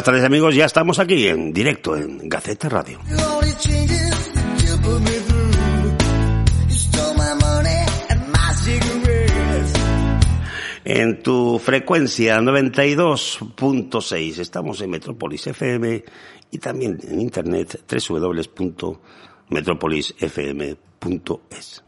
Buenas tardes amigos, ya estamos aquí en directo en Gaceta Radio. En tu frecuencia 92.6 estamos en Metrópolis FM y también en internet www.metropolisfm.es.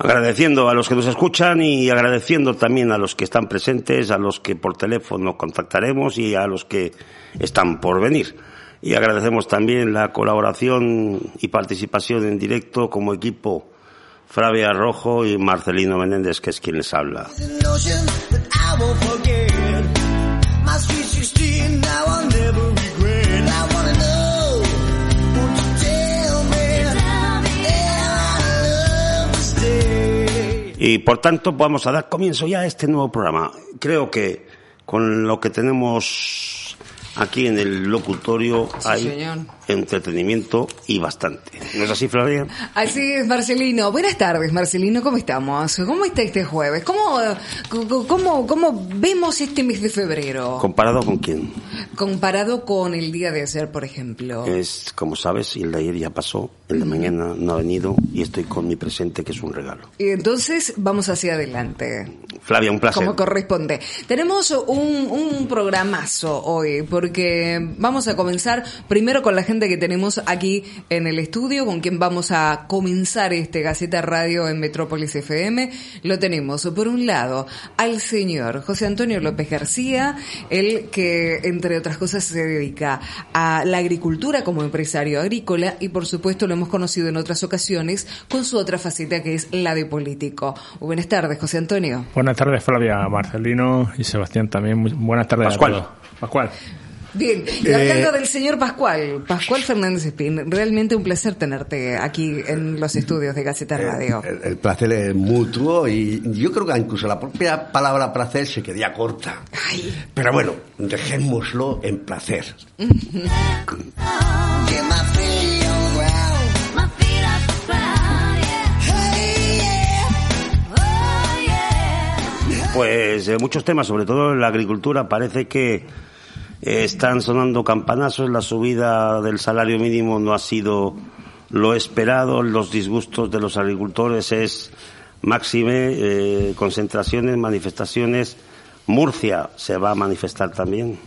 Agradeciendo a los que nos escuchan y agradeciendo también a los que están presentes, a los que por teléfono contactaremos y a los que están por venir. Y agradecemos también la colaboración y participación en directo como equipo Flavia Rojo y Marcelino Menéndez, que es quien les habla. Y por tanto vamos a dar comienzo ya a este nuevo programa. Creo que con lo que tenemos aquí en el locutorio hay entretenimiento y bastante. ¿No es así, Flavia? Así es, Marcelino. Buenas tardes, Marcelino. ¿Cómo estamos? ¿Cómo está este jueves? ¿Cómo, cómo, cómo vemos este mes de febrero? ¿Comparado con quién? Comparado con el día de ayer, por ejemplo. Es, como sabes, el de ayer ya pasó, el de mañana no ha venido y estoy con mi presente, que es un regalo. Y entonces vamos hacia adelante. Flavia, un placer. Como corresponde. Tenemos un, un programazo hoy, porque vamos a comenzar primero con la gente que tenemos aquí en el estudio, con quien vamos a comenzar este Gaceta Radio en Metrópolis FM. Lo tenemos, por un lado, al señor José Antonio López García, el que, entre otras cosas se dedica a la agricultura como empresario agrícola y por supuesto lo hemos conocido en otras ocasiones con su otra faceta que es la de político. Buenas tardes, José Antonio. Buenas tardes, Flavia, Marcelino y Sebastián también. Buenas tardes Pascual. a todos. Pascual. Bien, y hablando del señor Pascual, Pascual Fernández Espín, realmente un placer tenerte aquí en los estudios de Gaceta Radio. El, el placer es mutuo y yo creo que incluso la propia palabra placer se quedaría corta. Ay. Pero bueno, dejémoslo en placer. Pues eh, muchos temas, sobre todo en la agricultura, parece que eh, están sonando campanazos, la subida del salario mínimo no ha sido lo esperado, los disgustos de los agricultores es máxime, eh, concentraciones, manifestaciones. Murcia se va a manifestar también.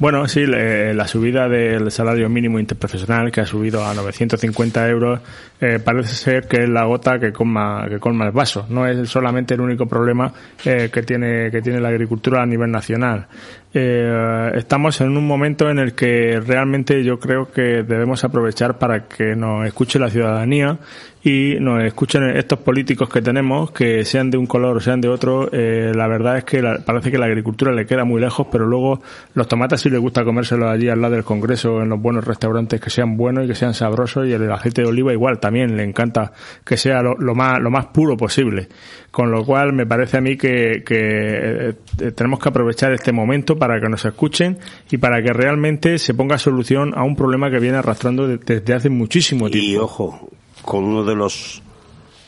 Bueno, sí, la subida del salario mínimo interprofesional, que ha subido a 950 euros, eh, parece ser que es la gota que colma, que colma el vaso. No es solamente el único problema eh, que, tiene, que tiene la agricultura a nivel nacional. Eh, estamos en un momento en el que realmente yo creo que debemos aprovechar para que nos escuche la ciudadanía y nos escuchen estos políticos que tenemos, que sean de un color o sean de otro. eh, la verdad es que la- parece que la agricultura le queda muy lejos, pero luego los tomates sí les gusta comérselos allí al lado del Congreso, en los buenos restaurantes, que sean buenos y que sean sabrosos, y el aceite de oliva igual también le encanta que sea lo, lo más, lo más puro posible. Con lo cual me parece a mí que, que eh, tenemos que aprovechar este momento para que nos escuchen y para que realmente se ponga solución a un problema que viene arrastrando de- desde hace muchísimo tiempo. Y ojo, con uno de los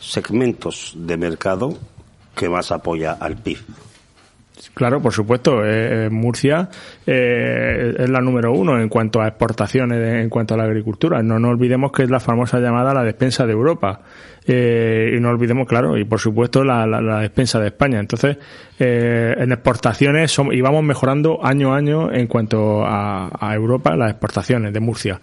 segmentos de mercado que más apoya al PIB. Claro, por supuesto. eh, eh, Murcia eh, es la número uno en cuanto a exportaciones, en cuanto a la agricultura. No nos olvidemos que es la famosa llamada la despensa de Europa. Eh, y no olvidemos, claro, y por supuesto la, la- la despensa de España. Entonces, eh, en exportaciones som- y vamos mejorando año a año en cuanto a, a Europa las exportaciones de Murcia.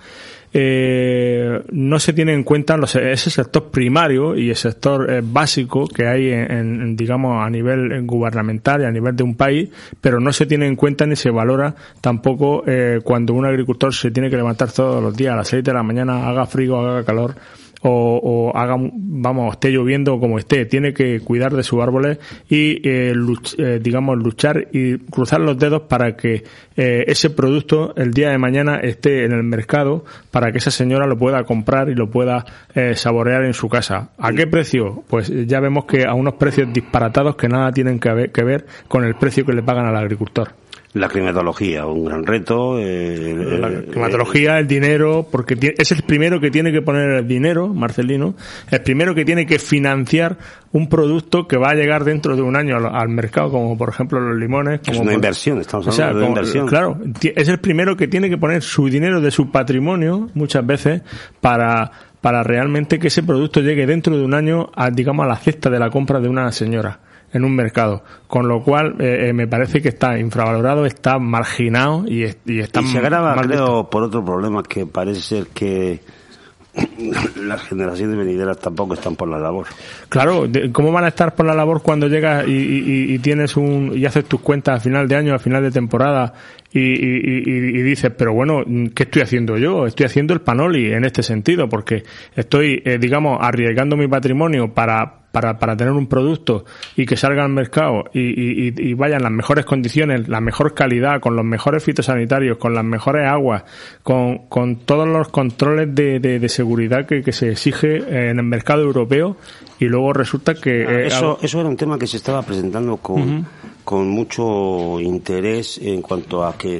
Eh, no se tiene en cuenta los- ese sector primario y el sector eh, básico que hay en, digamos a nivel eh, gubernamental y a nivel de un país, pero no se tiene en cuenta ni se valora tampoco eh, cuando un agricultor se tiene que levantar todos los días a las 6 de la mañana, haga frío, haga calor o, o haga, vamos, esté lloviendo como esté, tiene que cuidar de sus árboles y, eh, luch- eh, digamos, luchar y cruzar los dedos para que eh, ese producto el día de mañana esté en el mercado para que esa señora lo pueda comprar y lo pueda eh, saborear en su casa. ¿A qué precio? Pues ya vemos que a unos precios disparatados que nada tienen que ver, que ver con el precio que le pagan al agricultor. La climatología, un gran reto. Eh, la climatología, el dinero, porque es el primero que tiene que poner el dinero, Marcelino, el primero que tiene que financiar un producto que va a llegar dentro de un año al, mercado, como por ejemplo los limones. Como es una inversión, estamos hablando de inversión. Claro, es el primero que tiene que poner su dinero de su patrimonio, muchas veces, para para realmente que ese producto llegue dentro de un año a, digamos, a la cesta de la compra de una señora en un mercado, con lo cual eh, eh, me parece que está infravalorado, está marginado y, y está y se agrava, creo, por otro problema que parece ser que las generaciones venideras tampoco están por la labor. Claro, ¿cómo van a estar por la labor cuando llegas y, y, tienes un y haces tus cuentas a final de año, a final de temporada y, dices, pero bueno, ¿qué estoy haciendo yo? Estoy haciendo el panoli en este sentido, porque estoy, eh, digamos, arriesgando mi patrimonio para, para, para tener un producto y que salga al mercado y, y, vaya en las mejores condiciones, la mejor calidad, con los mejores fitosanitarios, con las mejores aguas, con, con todos los controles de, de, seguridad que, que, se exige en el mercado europeo y luego resulta que... Ah, eh, eso, eso era un tema que se estaba presentando con con mucho interés en cuanto a que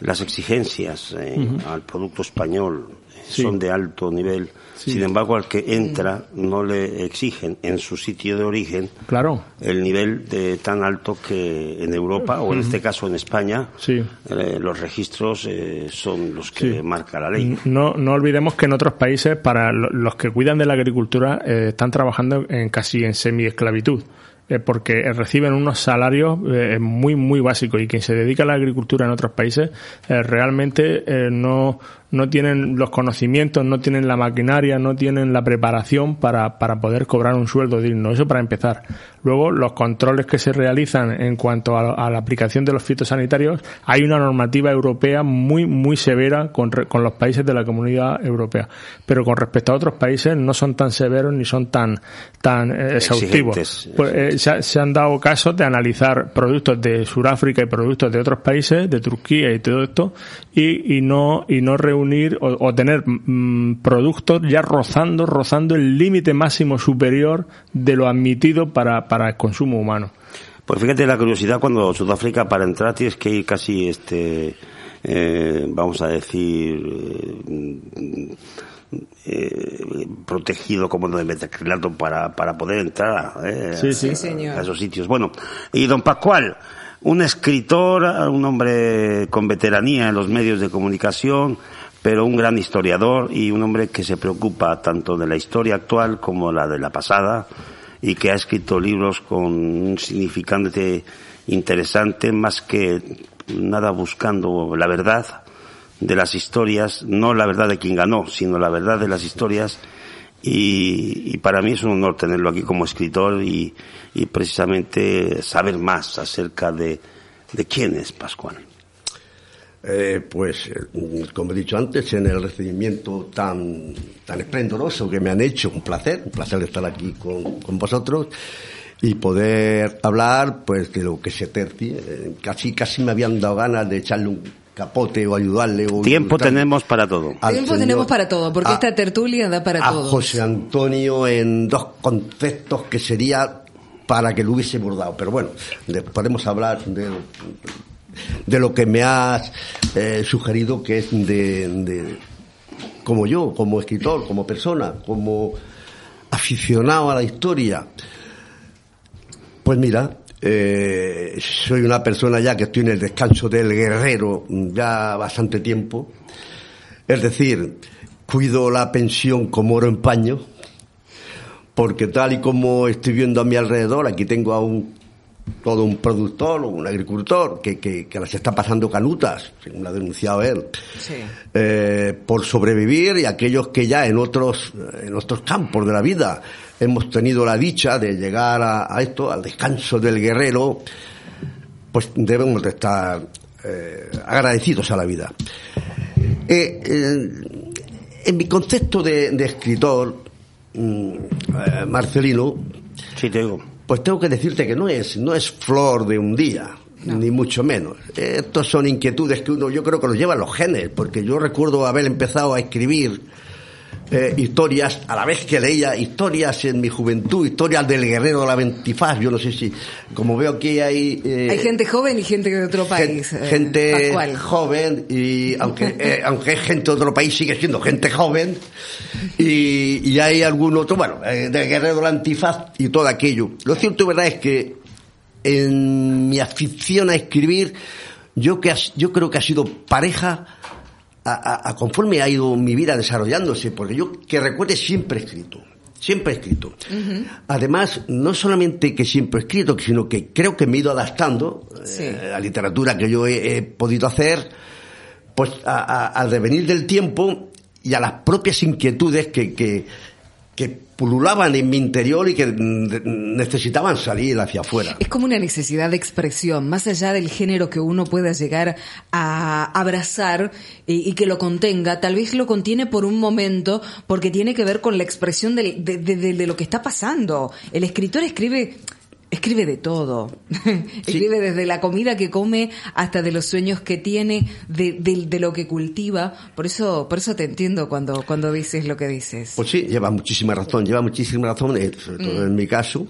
las exigencias eh, al producto español son de alto nivel. Sin embargo, al que entra no le exigen en su sitio de origen claro. el nivel de tan alto que en Europa o en este caso en España eh, los registros eh, son los que marca la ley. No, no olvidemos que en otros países para los que cuidan de la agricultura están trabajando en casi en semi-esclavitud. Eh, porque reciben unos salarios eh, muy, muy básicos y quien se dedica a la agricultura en otros países eh, realmente no, no tienen los conocimientos, no tienen la maquinaria, no tienen la preparación para, para poder cobrar un sueldo digno. Eso para empezar. Luego, los controles que se realizan en cuanto a, la aplicación de los fitosanitarios, hay una normativa europea muy, muy severa con, con los países de la comunidad europea. Pero con respecto a otros países no son tan severos ni son tan, tan eh, exhaustivos. Pues, eh, se, han dado casos de analizar productos de Sudáfrica y productos de otros países, de Turquía y todo esto, y, y no, y no unir o, tener mm, productos ya rozando, rozando el límite máximo superior de lo admitido para, para el consumo humano. Pues fíjate la curiosidad cuando Sudáfrica para entrar tienes que ir casi este eh, vamos a decir eh, eh, protegido como de metacrilato para, para poder entrar eh, a, a esos sitios. Bueno, y don Pascual, un escritor, un hombre con veteranía en los medios de comunicación, pero un gran historiador y un hombre que se preocupa tanto de la historia actual como la de la pasada y que ha escrito libros con un significante interesante más que nada buscando la verdad de las historias, no la verdad de quien ganó, sino la verdad de las historias y, para mí es un honor tenerlo aquí como escritor y, precisamente saber más acerca de quién es Pascual. Eh, pues, eh, como he dicho antes, en el recibimiento tan, tan esplendoroso que me han hecho, un placer, un placer estar aquí con, con vosotros y poder hablar, pues, de lo que se tercie. Eh, casi, casi me habían dado ganas de echarle un capote o ayudarle. O Tiempo tenemos para todo. Tiempo tenemos para todo, porque esta tertulia da para todo. José Antonio en dos conceptos que sería para que lo hubiese bordado. Pero bueno, podemos hablar de de lo que me has eh, sugerido que es de, como yo, como escritor, como persona, como aficionado a la historia. Pues mira, eh, soy una persona ya que estoy en el descanso del guerrero ya bastante tiempo. Es decir, cuido la pensión como oro en paño, porque tal y como estoy viendo a mi alrededor, aquí tengo a un todo un productor o un agricultor que, que, que, las está pasando canutas, según ha denunciado él, eh, por sobrevivir y aquellos que ya en otros, en otros campos de la vida hemos tenido la dicha de llegar a, esto, al descanso del guerrero, pues debemos de estar eh, agradecidos a la vida. Eh, en mi concepto de, escritor, mm, Marcelino, sí, te digo pues tengo que decirte que no es, no es flor de un día. Ni mucho menos. Estos son inquietudes que uno, yo creo que los lleva los genes, porque yo recuerdo haber empezado a escribir eh, historias, a la vez que leía historias en mi juventud, historias del guerrero de la ventifaz, yo no sé si, como veo aquí hay... Eh, hay gente joven y gente de otro país. Eh, gente joven y aunque, aunque es gente de otro país sigue siendo gente joven y, y hay algún otro, bueno, del guerrero de la antifaz y todo aquello. Lo cierto y verdad es que en mi afición a escribir, yo, que, yo creo que ha sido pareja a, conforme ha ido mi vida desarrollándose, porque yo que recuerde siempre he escrito. Siempre he escrito. Además, no solamente que siempre he escrito, sino que creo que me he ido adaptando eh, a la literatura que yo he, podido hacer, pues al devenir del tiempo y a las propias inquietudes que, que, que pululaban en mi interior y que necesitaban salir hacia afuera. Es como una necesidad de expresión, más allá del género que uno pueda llegar a abrazar y, que lo contenga, tal vez lo contiene por un momento porque tiene que ver con la expresión de, de lo que está pasando. El escritor escribe Escribe de todo. Escribe desde la comida que come hasta de los sueños que tiene, de, de, lo que cultiva. Por eso, por eso te entiendo cuando, cuando dices lo que dices. Pues sí, lleva muchísima razón, lleva muchísima razón, eh, sobre todo en mi caso,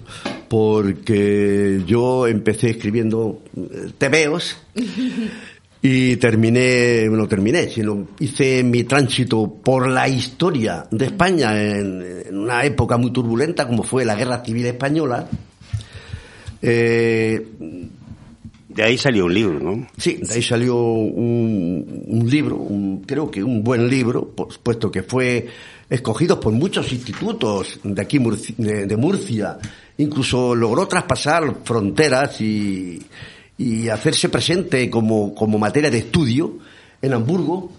porque yo empecé escribiendo eh, tebeos y terminé, no terminé, sino hice mi tránsito por la historia de España en una época muy turbulenta como fue la Guerra Civil Española eh, de ahí salió un libro, ¿no? Sí, de ahí salió un, libro, creo que un buen libro, puesto que fue escogido por muchos institutos de aquí de, Murcia, incluso logró traspasar fronteras y, hacerse presente como, materia de estudio en Hamburgo,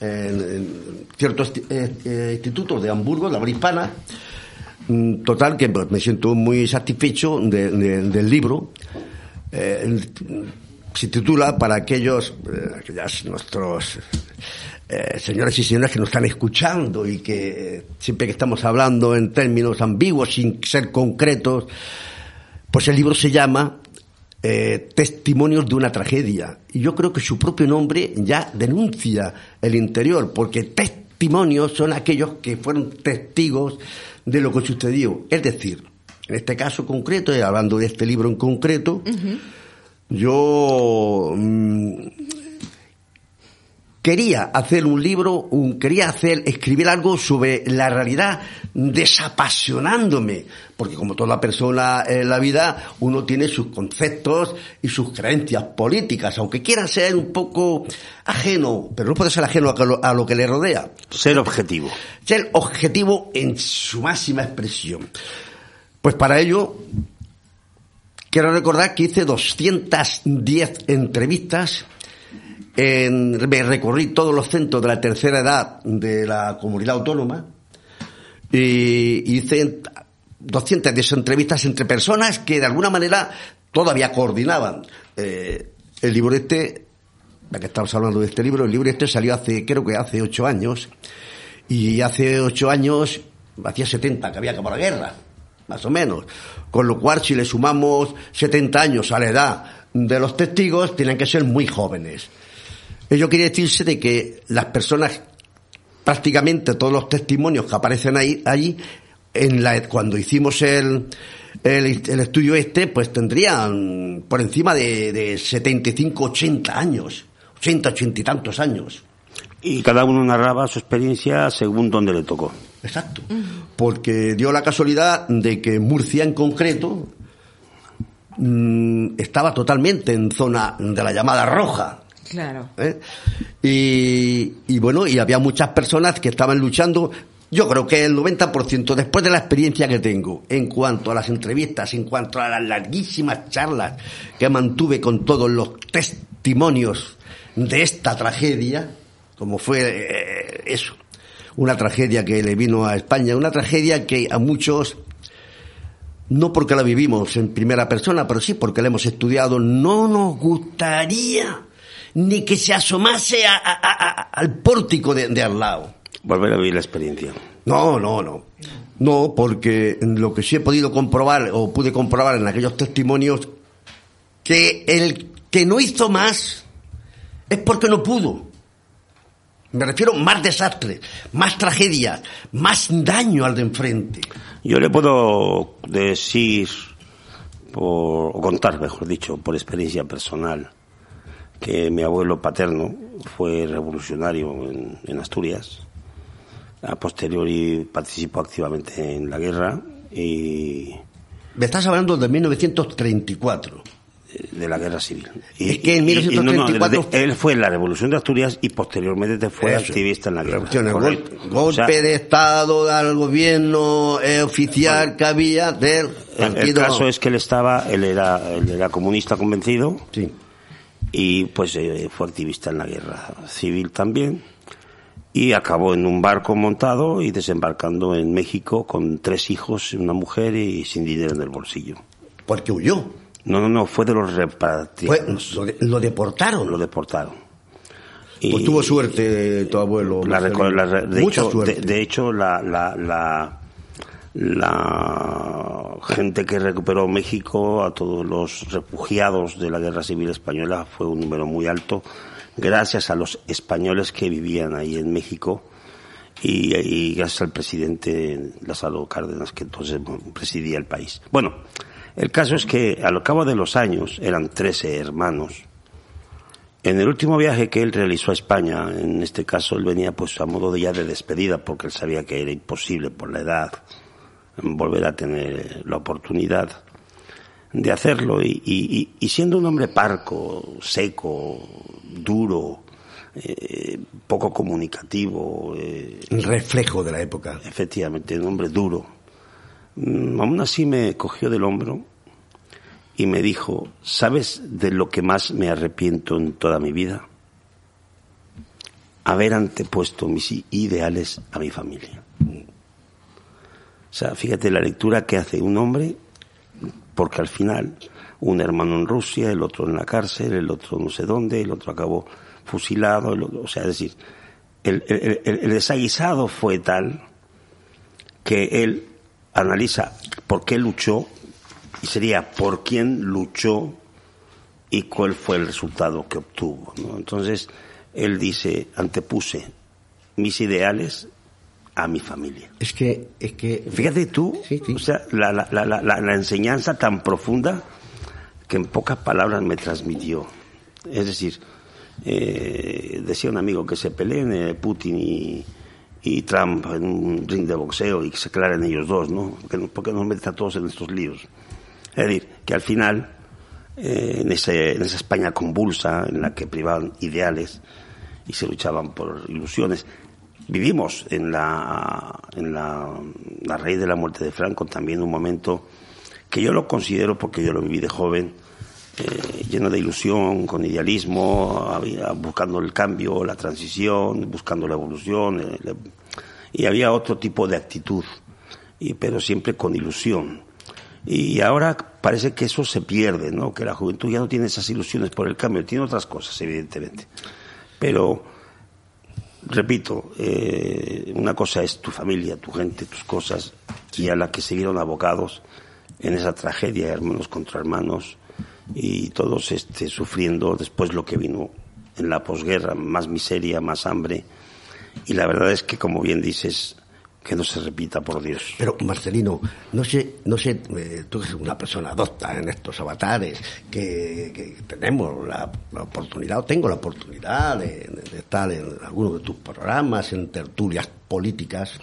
en, ciertos eh, eh, institutos de Hamburgo, de la hispana, total, que pues, me siento muy satisfecho del libro. Eh, se titula para aquellos, eh, aquellas nuestros eh, señores y señoras que nos están escuchando y que siempre que estamos hablando en términos ambiguos, sin ser concretos, pues el libro se llama Testimonios de una tragedia. Y yo creo que su propio nombre ya denuncia el interior, porque testimonios son aquellos que fueron testigos de lo que sucedió. Es decir, en este caso concreto, y hablando de este libro en concreto, yo mm, quería hacer un libro, un, quería hacer, escribir algo sobre la realidad, desapasionándome, porque como toda persona en la vida, uno tiene sus conceptos y sus creencias políticas, aunque quiera ser un poco ajeno, pero no puede ser ajeno a lo, que le rodea. Ser objetivo. Ser objetivo en su máxima expresión. Pues para ello, quiero recordar que hice 210 entrevistas, en, me recorrí todos los centros de la tercera edad de la comunidad autónoma y hice 210 entrevistas entre personas que de alguna manera todavía coordinaban. Eh, el libro este ya que estamos hablando de este libro, el libro este salió hace, creo que hace ocho años, y hace ocho años, hacía 70 que había acabado la guerra, más o menos. Con lo cual, si le sumamos 70 años a la edad de los testigos, tienen que ser muy jóvenes. Ello quiere decirse de que las personas, prácticamente todos los testimonios que aparecen ahí, en la, cuando hicimos el, el, estudio este, pues tendrían por encima de, de 75, 80 años. 80, 80 y tantos años. Y cada uno narraba su experiencia según donde le tocó. Exacto. Porque dio la casualidad de que Murcia en concreto mm, estaba totalmente en zona de la llamada roja. Claro. ¿Eh? Y, bueno, y había muchas personas que estaban luchando. Yo creo que el 90%, después de la experiencia que tengo en cuanto a las entrevistas, en cuanto a las larguísimas charlas que mantuve con todos los testimonios de esta tragedia, como fue eh, eso, una tragedia que le vino a España, una tragedia que a muchos, no porque la vivimos en primera persona, pero sí porque la hemos estudiado, no nos gustaría ni que se asomase al pórtico de, de al lado. Volver a vivir la experiencia. No, no, no. No, porque lo que sí he podido comprobar o pude comprobar en aquellos testimonios que el que no hizo más es porque no pudo. Me refiero más desastres, más tragedias, más daño al de enfrente. Yo le puedo decir, por, o contar, mejor dicho, por experiencia personal, que mi abuelo paterno fue revolucionario en, en Asturias. A posteriori participó activamente en la guerra y Me estás hablando de 1934. de la guerra civil. Es que en y- y- no, no, 1934 él fue en la revolución de Asturias y posteriormente fue Eso. activista en la guerra. Gol- golpe O sea, de Estado al gobierno eh, oficial que había del el, el partido. caso es que él estaba, él era, él era comunista convencido Sí. Y pues eh, fue activista en la guerra civil también y acabó en un barco montado y desembarcando en México con tres hijos, una mujer y sin dinero en el bolsillo. Porque huyó. No, no, no, fue de los repatriados. lo, de- lo deportaron. lo deportaron. Pues tuvo suerte tu abuelo. la la de, Mucha hecho, suerte. de, de hecho, la, la, gente que recuperó México, a todos los refugiados de la Guerra Civil Española, fue un número muy alto, gracias a los españoles que vivían ahí en México. Y, gracias al presidente Lázaro Cárdenas, que entonces presidía el país. Bueno, el caso es que al cabo de los años, eran 13 hermanos, en el último viaje que él realizó a España, en este caso él venía pues a modo de ya de despedida porque él sabía que era imposible por la edad volver a tener la oportunidad de hacerlo y, y- y- y siendo un hombre parco, seco, duro, eh, poco comunicativo, eh, Reflejo de la época. efectivamente, un hombre duro. Mm, Aún así me cogió del hombro y me dijo, ¿sabes de lo que más me arrepiento en toda mi vida? Haber antepuesto mis ideales a mi familia. O sea, fíjate la lectura que hace un hombre, porque al final, un hermano en Rusia, el otro en la cárcel, el otro no sé dónde, el otro acabó fusilado, o sea, es decir, el, el- desaguisado fue tal que él analiza por qué luchó y sería por quién luchó y cuál fue el resultado que obtuvo. Entonces, él dice, antepuse mis ideales a mi familia. Es que, es que. Fíjate tú, Sí, sí. o sea, la, la, la, enseñanza tan profunda que en pocas palabras me transmitió. Es decir, eh, decía un amigo que se peleen eh, Putin y, y Trump en un ring de boxeo y que se aclaren ellos dos, ¿no? Porque, no- porque nos meten a todos en estos líos. Es decir, que al final, eh, en, ese, en esa España convulsa, en la que privaban ideales y se luchaban por ilusiones, vivimos en la, en la, la raíz de la muerte de Franco también un momento que yo lo considero, porque yo lo viví de joven, eh, lleno de ilusión, con idealismo, buscando el cambio, la transición, buscando la evolución, eh, y había otro tipo de actitud, y, pero siempre con ilusión. Y ahora parece que eso se pierde, ¿no? Que la juventud ya no tiene esas ilusiones por el cambio, tiene otras cosas, evidentemente. Pero, repito, eh, una cosa es tu familia, tu gente, tus cosas, y a la que se vieron abocados en esa tragedia, hermanos contra hermanos, y todos este, sufriendo después lo que vino en la posguerra, más miseria, más hambre, y la verdad es que, como bien dices, que no se repita, por Dios. Pero Marcelino, no sé, no sé, eh, tú eres una persona docta en estos avatares, que, tenemos la, oportunidad, o tengo la oportunidad de, de- de estar en algunos de tus programas, en tertulias políticas.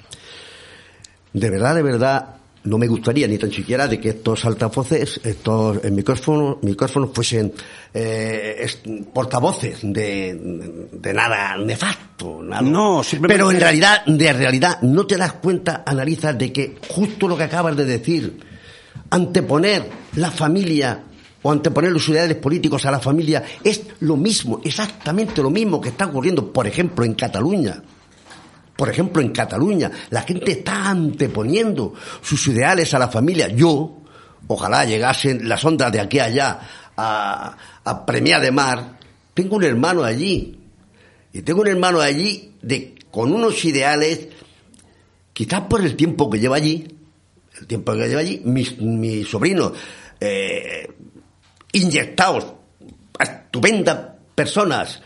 De verdad, de verdad, no me gustaría ni tan siquiera de que estos altavoces, estos eh, micrófonos, micrófonos fuesen eh, es- portavoces de, de nada nefasto. nada. No, simplemente- Pero en realidad, de realidad, no te das cuenta, analizas de que justo lo que acabas de decir, anteponer la familia o anteponer los ideales políticos a la familia es lo mismo, exactamente lo mismo que está ocurriendo, por ejemplo, en Cataluña. Por ejemplo, en Cataluña, la gente está anteponiendo sus ideales a la familia. Yo, ojalá llegasen las ondas de aquí a allá a, a de Mar, tengo un hermano allí. Y tengo un hermano allí de, con unos ideales, quizás por el tiempo que lleva allí, el tiempo que lleva allí, mis, mis sobrinos, eh, inyectados, estupendas personas,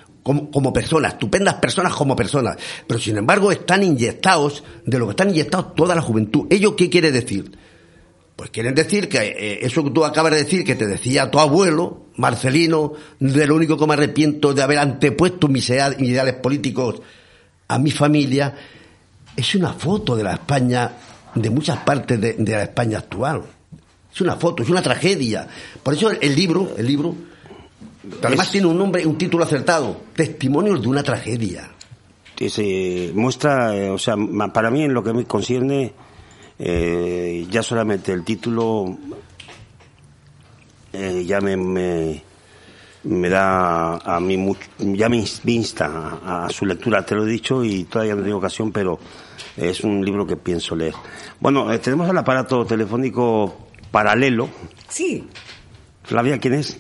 como, personas, estupendas personas como personas, pero sin embargo están inyectados de lo que están inyectados toda la juventud. ¿Ello qué quiere decir? Pues quieren decir que eh, eso que tú acabas de decir, que te decía tu abuelo, Marcelino, de lo único que me arrepiento de haber antepuesto mis ideales políticos a mi familia, es una foto de la España, de muchas partes de, la España actual. Es una foto, es una tragedia. Por eso el, libro, el libro, además tiene un nombre, un título acertado, Testimonios de una tragedia. Se muestra, eh, o sea, para mí en lo que me concierne, eh, ya solamente el título eh, ya me, me, da a mí mucho, ya me insta a, su lectura, te lo he dicho y todavía no tengo ocasión, pero es un libro que pienso leer. Bueno, eh, tenemos el aparato telefónico paralelo. Sí. Flavia, ¿quién es?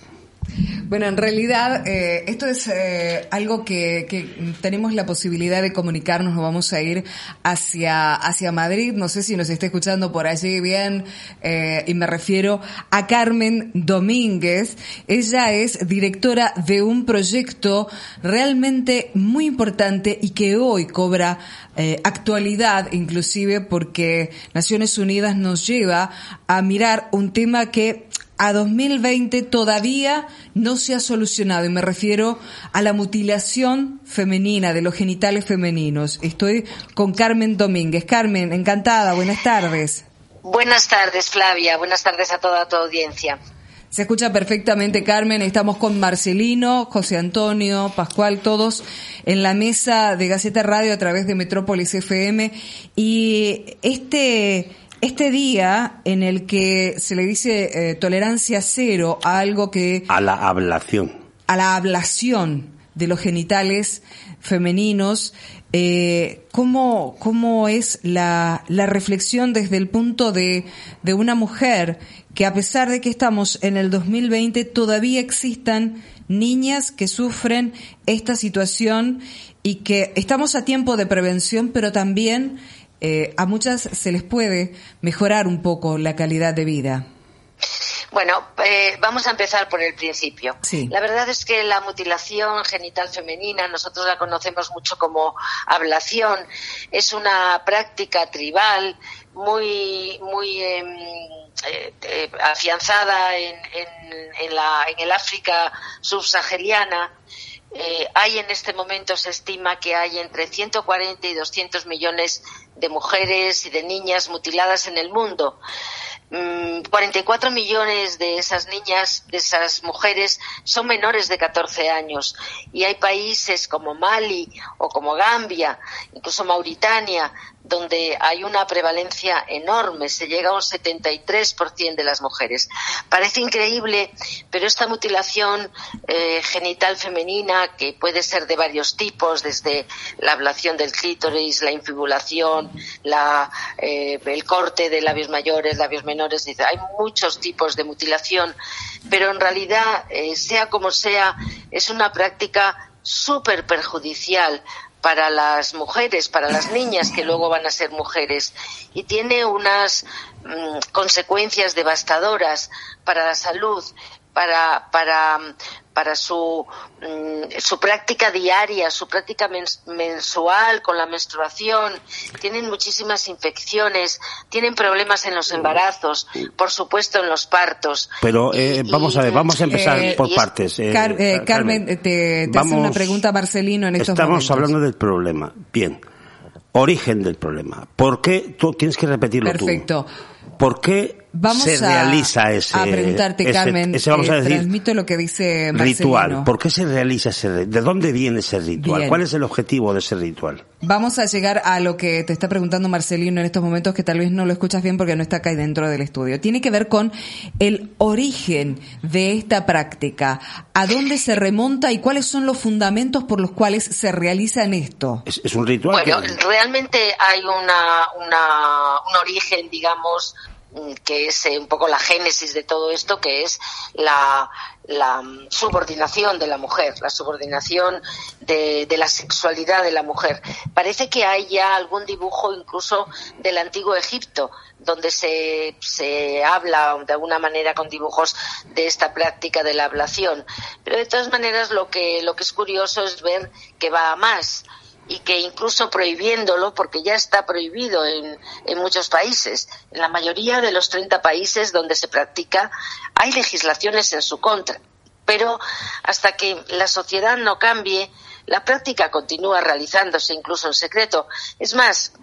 Bueno, en realidad eh, esto es eh, algo que, tenemos la posibilidad de comunicarnos, nos vamos a ir hacia, hacia Madrid, no sé si nos está escuchando por allí bien, eh, y me refiero a Carmen Domínguez. Ella es directora de un proyecto realmente muy importante y que hoy cobra actualidad, inclusive porque Naciones Unidas nos lleva a mirar un tema que a 2020 todavía no se ha solucionado y me refiero a la mutilación femenina de los genitales femeninos. Estoy con Carmen Domínguez. Carmen, encantada, buenas tardes. Buenas tardes, Flavia. Buenas tardes a toda tu audiencia. Se escucha perfectamente, Carmen. Estamos con Marcelino, José Antonio, Pascual, todos en la mesa de Gaceta Radio a través de Metrópolis FM. Y este este día en el que se le dice eh, tolerancia cero a algo que... A la ablación. A la ablación de los genitales femeninos, eh, ¿cómo, ¿cómo, es la, la, reflexión desde el punto de, de una mujer que a pesar de que estamos en el 2020 todavía existan niñas que sufren esta situación y que estamos a tiempo de prevención, pero también eh, a muchas se les puede mejorar un poco la calidad de vida. Bueno, eh, vamos a empezar por el principio. La verdad es que la mutilación genital femenina, nosotros la conocemos mucho como ablación, es una práctica tribal muy, muy em, eh, afianzada en, en, la, en el África subsahariana eh, hay en este momento, se estima que hay entre 140 y 200 millones de mujeres y de niñas mutiladas en el mundo. 44 mm, millones de esas niñas, de esas mujeres, son menores de 14 años. Y hay países como Mali o como Gambia, incluso Mauritania, donde hay una prevalencia enorme, se llega a un 73% de las mujeres. Parece increíble, pero esta mutilación eh, genital femenina, que puede ser de varios tipos, desde la ablación del clítoris, la infibulación, eh, el corte de labios mayores, labios menores, hay muchos tipos de mutilación, pero en realidad, eh, sea como sea, es una práctica súper perjudicial para las mujeres, para las niñas que luego van a ser mujeres. Y tiene unas mm, consecuencias devastadoras para la salud, para, para, para su, mm, su práctica diaria, su práctica mensual con la menstruación, tienen muchísimas infecciones, tienen problemas en los embarazos, por supuesto en los partos. Pero eh, vamos a ver, vamos a empezar eh, por partes. Eh, Carmen, te, te hace una pregunta Marcelino en estos Estamos hablando del problema. Bien. Origen del problema. ¿Por qué? Tú tienes que repetirlo Perfecto. ¿Por qué Vamos se realiza ese a preguntarte Carmen ese, vamos a decir, transmito lo que dice ritual. ¿por qué se realiza ese de dónde viene ese ritual cuál es el objetivo de ese ritual vamos a llegar a lo que te está preguntando Marcelino en estos momentos que tal vez no lo escuchas bien porque no está acá dentro del estudio. Tiene que ver con el origen de esta práctica. A dónde se remonta y cuáles son los fundamentos por los cuales se realiza en esto es, es un ritual bueno realmente hay una, una un origen digamos que es eh, un poco la génesis de todo esto, que es la, la subordinación de la mujer, la subordinación de, la sexualidad de la mujer. Parece que hay ya algún dibujo incluso del antiguo Egipto, donde se, se habla de alguna manera con dibujos de esta práctica de la ablación. Pero de todas maneras lo que, lo que es curioso es ver que va a más y que incluso prohibiéndolo, porque ya está prohibido en, en, muchos países, en la mayoría de los 30 países donde se practica, hay legislaciones en su contra. Pero hasta que la sociedad no cambie, la práctica continúa realizándose incluso en secreto. Es más,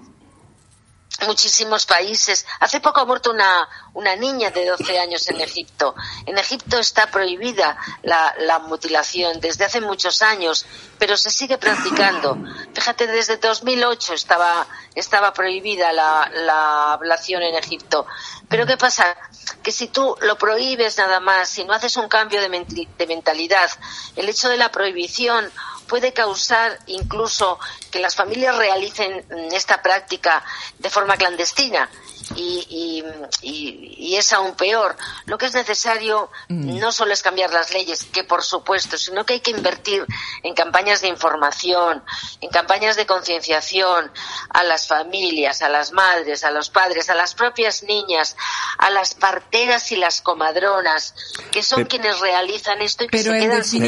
muchísimos países. Hace poco ha muerto una, una niña de 12 años en Egipto. En Egipto está prohibida la, la, mutilación desde hace muchos años, pero se sigue practicando. Fíjate, desde 2008 estaba, estaba prohibida la, la ablación en Egipto. Pero ¿qué pasa? Que si tú lo prohíbes nada más, si no haces un cambio de, de mentalidad, el hecho de la prohibición puede causar incluso que las familias realicen esta práctica de forma clandestina y, y, es aún peor. Lo que es necesario mm. no solo es cambiar las leyes, que por supuesto, sino que hay que invertir en campañas de información, en campañas de concienciación a las familias, a las madres, a los padres, a las propias niñas, a las parteras y las comadronas, que son quienes realizan esto y que se quedan sin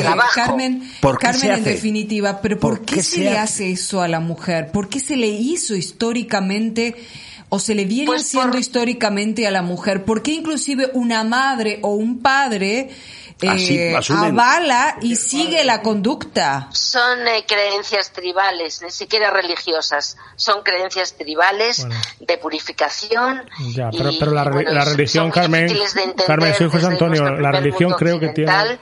trabajo. Carmen, Carmen en definitiva, pero ¿por, qué, se, le hace eso a la mujer? ¿Por qué se le hizo históricamente o se le viene pues haciendo históricamente a la mujer? ¿Por qué inclusive una madre o un padre eh, avala y sigue la conducta? Son eh, creencias tribales, ni siquiera religiosas. Son creencias tribales de purificación. Ya, pero, la, religión, Carmen, Carmen, soy José Antonio, la religión creo que tiene...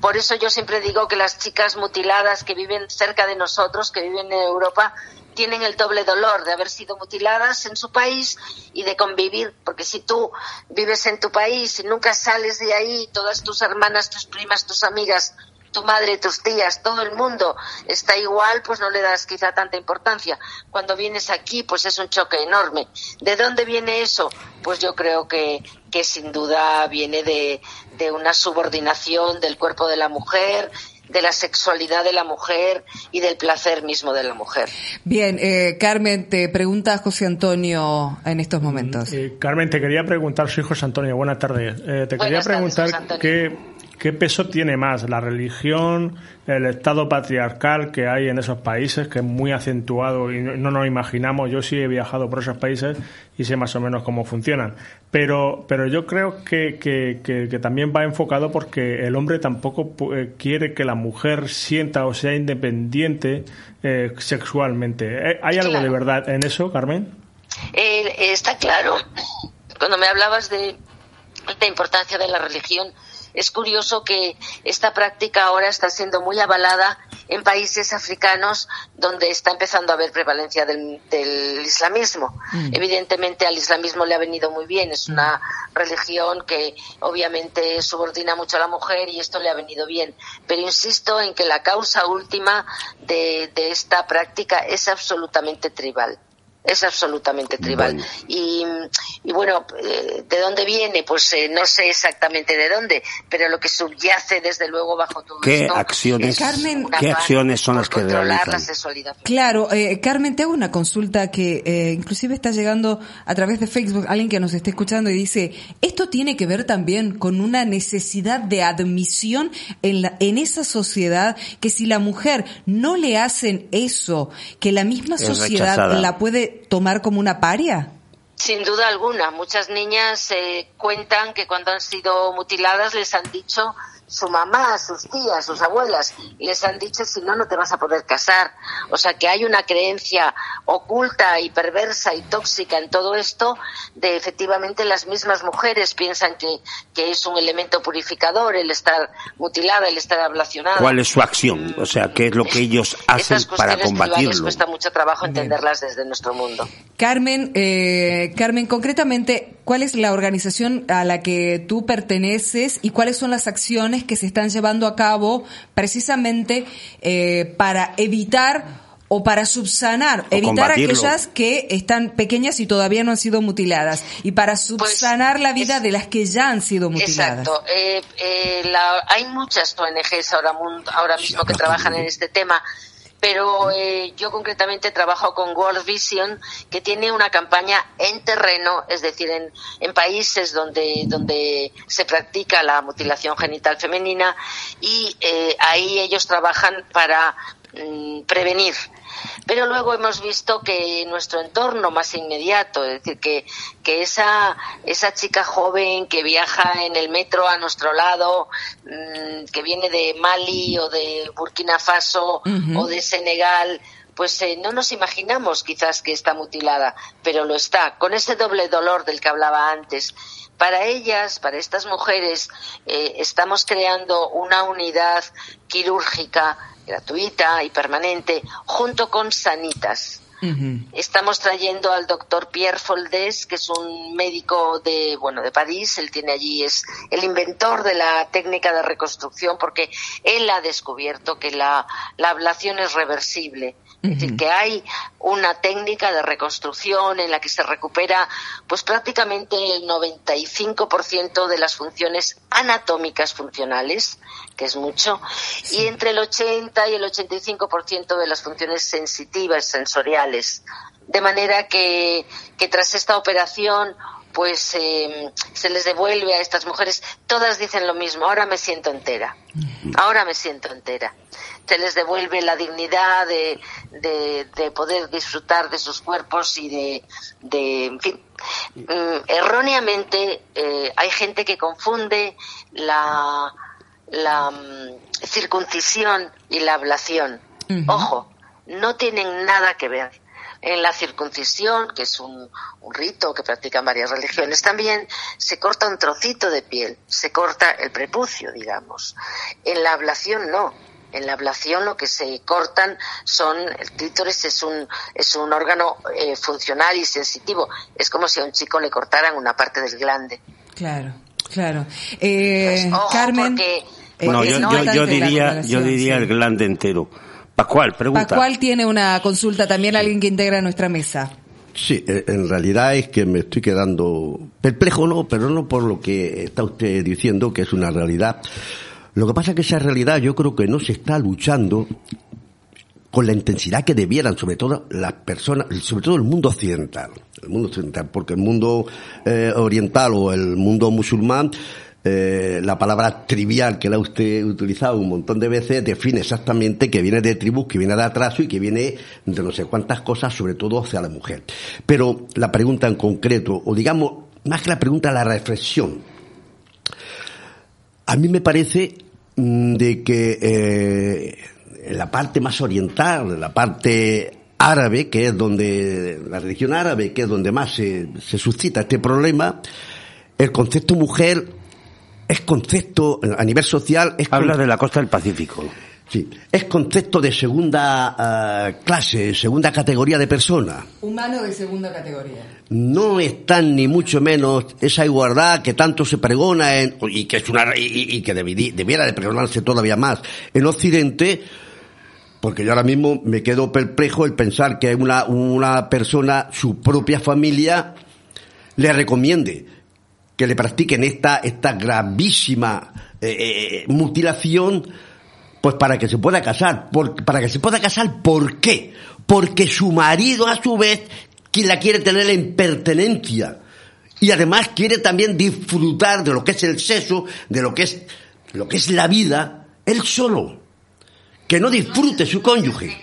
Por eso yo siempre digo que las chicas mutiladas que viven cerca de nosotros, que viven en Europa, tienen el doble dolor de haber sido mutiladas en su país y de convivir, porque si tú vives en tu país y nunca sales de ahí, todas tus hermanas, tus primas, tus amigas, tu madre, tus tías, todo el mundo está igual, pues no le das quizá tanta importancia. Cuando vienes aquí, pues es un choque enorme. ¿De dónde viene eso? Pues yo creo que, que sin duda viene de, de una subordinación del cuerpo de la mujer, de la sexualidad de la mujer y del placer mismo de la mujer. Bien, eh, Carmen, te pregunta José Antonio en estos momentos. Eh, Carmen, te quería preguntar, soy José Antonio, buenas tardes. Eh, te quería preguntar qué ¿Qué peso tiene más la religión, el estado patriarcal que hay en esos países, que es muy acentuado y no nos imaginamos? Yo sí he viajado por esos países y sé más o menos cómo funcionan. Pero, pero yo creo que, que, también va enfocado porque el hombre tampoco eh, quiere que la mujer sienta o sea independiente eh, sexualmente. ¿Eh, ¿Hay algo de verdad en eso, Carmen? está claro. Cuando me hablabas de la importancia de la religión, es curioso que esta práctica ahora está siendo muy avalada en países africanos donde está empezando a haber prevalencia del, islamismo. Mm. Evidentemente al islamismo le ha venido muy bien, es una religión que obviamente subordina mucho a la mujer y esto le ha venido bien. Pero insisto en que la causa última de esta práctica es absolutamente tribal es absolutamente tribal. Y, y, bueno, eh, ¿de dónde viene? Pues eh, no sé exactamente de dónde, pero lo que subyace desde luego bajo todo ¿Qué acciones, ¿qué acciones son las que realizan? Claro, eh, Carmen, te hago una consulta que eh, inclusive está llegando a través de Facebook, alguien que nos esté escuchando y dice, esto tiene que ver también con una necesidad de admisión en, la, en esa sociedad que si la mujer no le hacen eso, que la misma sociedad la puede tomar como una paria? Sin duda alguna. Muchas niñas eh, cuentan que cuando han sido mutiladas les han dicho su mamá, sus tías, sus abuelas, les han dicho si no, no te vas a poder casar. O sea que hay una creencia oculta y perversa y tóxica en todo esto de efectivamente las mismas mujeres piensan que, que es un elemento purificador el estar mutilada, el estar ablacionada. ¿Cuál es su acción? O sea, ¿qué es lo que ellos hacen para combatirlo? cuesta mucho trabajo entenderlas desde nuestro mundo. Carmen, eh, Carmen, concretamente, ¿cuál es la organización a la que tú perteneces y cuáles son las acciones que se están llevando a cabo precisamente eh, para evitar o para subsanar, evitar aquellas que están pequeñas y todavía no han sido mutiladas, y para pues, subsanar la vida de las que ya han sido mutiladas. Exacto. Eh, eh, hay muchas ONGs ahora, ahora mismo que trabajan en este tema pero eh, yo concretamente trabajo con World Vision, que tiene una campaña en terreno, es decir, en, en países donde, donde se practica la mutilación genital femenina, y eh, ahí ellos trabajan para prevenir pero luego hemos visto que nuestro entorno más inmediato, es decir, que, que esa, esa chica joven que viaja en el metro a nuestro lado, mm, que viene de Mali o de Burkina Faso o de Senegal, pues eh, no nos imaginamos quizás que está mutilada, pero lo está, con ese doble dolor del que hablaba antes. Para ellas, para estas mujeres, eh, estamos creando una unidad quirúrgica gratuita y permanente, junto con Sanitas. Estamos trayendo al doctor Pierre Foldés, que es un médico de, bueno, de París. Él tiene allí, es el inventor de la técnica de reconstrucción, porque él ha descubierto que la, la ablación es reversible es decir, que hay una técnica de reconstrucción en la que se recupera pues prácticamente el 95% de las funciones anatómicas funcionales, que es mucho, y entre el 80 y el 85% de las funciones sensitivas, sensoriales. De manera que, que tras esta operación pues eh, se les devuelve a estas mujeres, todas dicen lo mismo, ahora me siento entera, ahora me siento entera. Se les devuelve la dignidad de, de, poder disfrutar de sus cuerpos y de, de en fin, mm, erróneamente eh, hay gente que confunde la, la mm, circuncisión y la ablación. Ojo, no tienen nada que ver en la circuncisión, que es un, rito que practican varias religiones también, se corta un trocito de piel, se corta el prepucio, digamos. En la ablación no. En la ablación lo que se cortan son, el clítoris es un, es un órgano eh, funcional y sensitivo. Es como si a un chico le cortaran una parte del glande. Claro, claro. Eh, pues, Carmen. Eh, yo, yo, diría, yo diría el glande entero Pascual, pregunta. Pascual tiene una consulta también, alguien que integra nuestra mesa. Sí, eh, en realidad es que me estoy quedando perplejo, no, pero no por lo que está usted diciendo, que es una realidad. Lo que pasa es que esa realidad yo creo que no se está luchando con la intensidad que debieran, sobre todo las personas, sobre todo el mundo occidental, el mundo occidental, porque el mundo eh, oriental o el mundo musulmán eh, la palabra trivial que la usted utilizado un montón de veces define exactamente que viene de tribus, que viene de atraso y que viene de no sé cuántas cosas, sobre todo hacia la mujer. Pero la pregunta en concreto, o digamos, más que la pregunta, la reflexión. A mí me parece mm, de que eh, en la parte más oriental, la parte árabe, que es donde, la religión árabe, que es donde más se, se suscita este problema, el concepto mujer es concepto a nivel social. Es Habla de la costa del Pacífico. Sí, es concepto de segunda ah, clase, segunda categoría de persona. Humano de segunda categoría. No están ni mucho menos esa igualdad que tanto se pregona en, y que es una y, que debiera de pregonarse todavía más en Occidente, porque yo ahora mismo me quedo perplejo el pensar que una, una persona, su propia familia, le recomiende que le practiquen esta, esta gravísima eh, eh, mutilación, pues para que se pueda casar. para que se pueda casar, ¿por qué? Porque su marido, a su vez, quien la quiere tener en pertenencia. Y además quiere también disfrutar de lo que es el sexo, de lo que es, lo que es la vida, él solo. Que no disfrute su cónyuge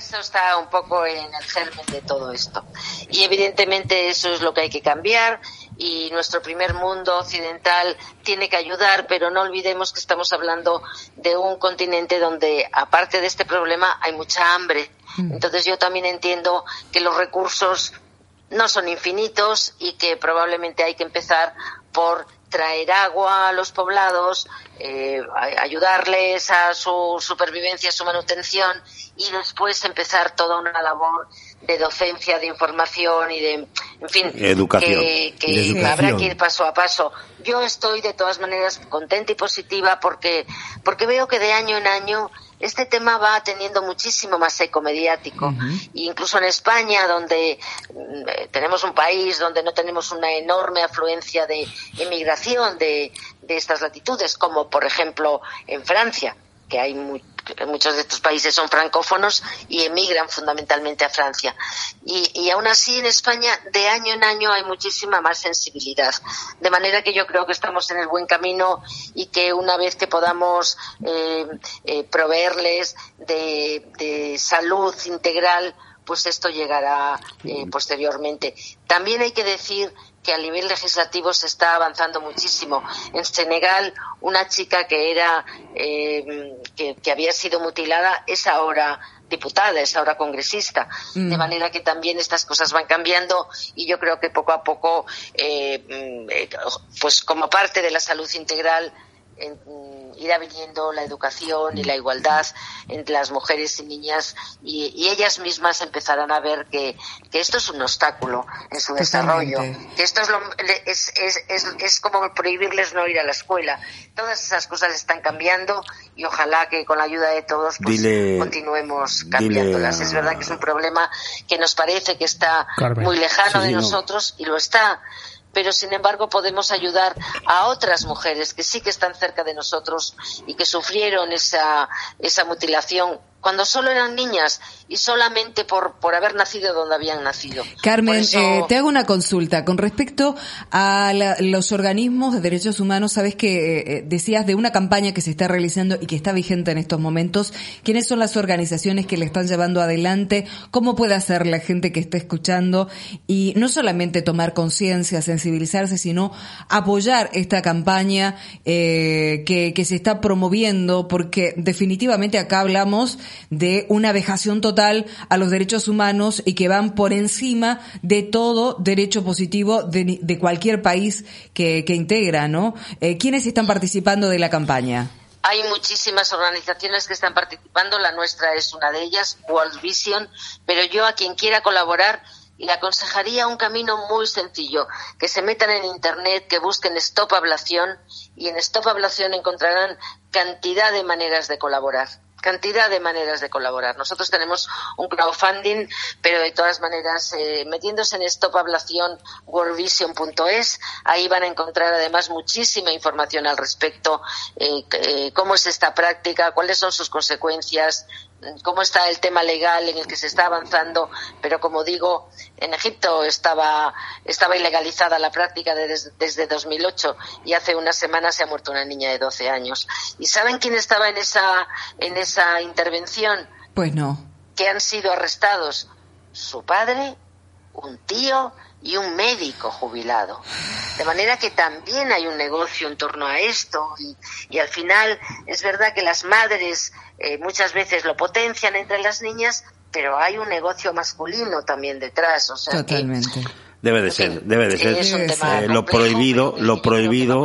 eso está un poco en el germen de todo esto. Y evidentemente eso es lo que hay que cambiar y nuestro primer mundo occidental tiene que ayudar, pero no olvidemos que estamos hablando de un continente donde, aparte de este problema, hay mucha hambre. Mm. Entonces yo también entiendo que los recursos no son infinitos y que probablemente hay que empezar por traer agua a los poblados, eh, ayudarles a su supervivencia, a su manutención y después empezar toda una labor de docencia, de información y de, en fin, educación. que, habrá que ir paso a paso. Yo estoy de todas maneras contenta y positiva porque, porque veo que de año en año este tema va teniendo muchísimo más eco mediático. Incluso en España, donde mm, eh, tenemos un país donde no tenemos una enorme afluencia de emigración de, de estas latitudes, como por ejemplo en Francia, que hay muchos de estos países son francófonos y emigran fundamentalmente a Francia. Y, aún así en España de año en año hay muchísima más sensibilidad. De manera que yo creo que estamos en el buen camino y que una vez que podamos eh, eh, proveerles de, salud integral, pues esto llegará eh, posteriormente. También hay que decir que a nivel legislativo se está avanzando muchísimo. En Senegal, una chica que era eh, que, había sido mutilada es ahora diputada, es ahora congresista. De mm. manera que también estas cosas van cambiando y yo creo que poco a poco, eh, mm, eh, pues como parte de la salud integral, irá viniendo la educación y la igualdad entre las mujeres y niñas y, ellas mismas empezarán a ver que, esto es un obstáculo en su desarrollo, que esto es, es, es, como prohibirles no ir a la escuela. Todas esas cosas están cambiando y ojalá que con la ayuda de todos pues, continuemos cambiándolas. Es verdad que es un problema que nos parece que está muy lejano de nosotros y lo está pero sin embargo podemos ayudar a otras mujeres que sí que están cerca de nosotros y que sufrieron esa, esa mutilación cuando solo eran niñas y solamente por, por haber nacido donde habían nacido. Carmen, eh, te hago una consulta. Con respecto a los organismos de derechos humanos, sabes que eh, eh, decías de una campaña que se está realizando y que está vigente en estos momentos. ¿Quiénes son las organizaciones que le están llevando adelante? ¿Cómo puede hacer la gente que está escuchando? Y no solamente tomar conciencia, sensibilizarse, sino apoyar esta campaña que, que se está promoviendo, porque definitivamente acá hablamos de una vejación total a los derechos humanos y que van por encima de todo derecho positivo de, cualquier país que, integra, ¿no? Eh, ¿Quiénes están participando de la campaña? Hay muchísimas organizaciones que están participando, la nuestra es una de ellas, World Vision, pero yo a quien quiera colaborar le aconsejaría un camino muy sencillo, que se metan en Internet, que busquen Stop Ablación y en Stop Ablación encontrarán cantidad de maneras de colaborar cantidad de maneras de colaborar. Nosotros tenemos un crowdfunding, pero de todas maneras, eh, metiéndose en stopablación.worldvision.es, ahí van a encontrar además muchísima información al respecto, eh, eh, cómo es esta práctica, cuáles son sus consecuencias, cómo está el tema legal en el que se está avanzando, pero como digo, en Egipto estaba, estaba ilegalizada la práctica desde, desde 2008 y hace unas semanas se ha muerto una niña de 12 años. ¿Y saben quién estaba en esa, en esa intervención? Pues no. Que han sido arrestados su padre, un tío y un médico jubilado. De manera que también hay un negocio en torno a esto y, y al final es verdad que las madres eh, muchas veces lo potencian entre las niñas, pero hay un negocio masculino también detrás. O sea Totalmente. debe de ser, debe de ser. Eh, lo prohibido, lo prohibido,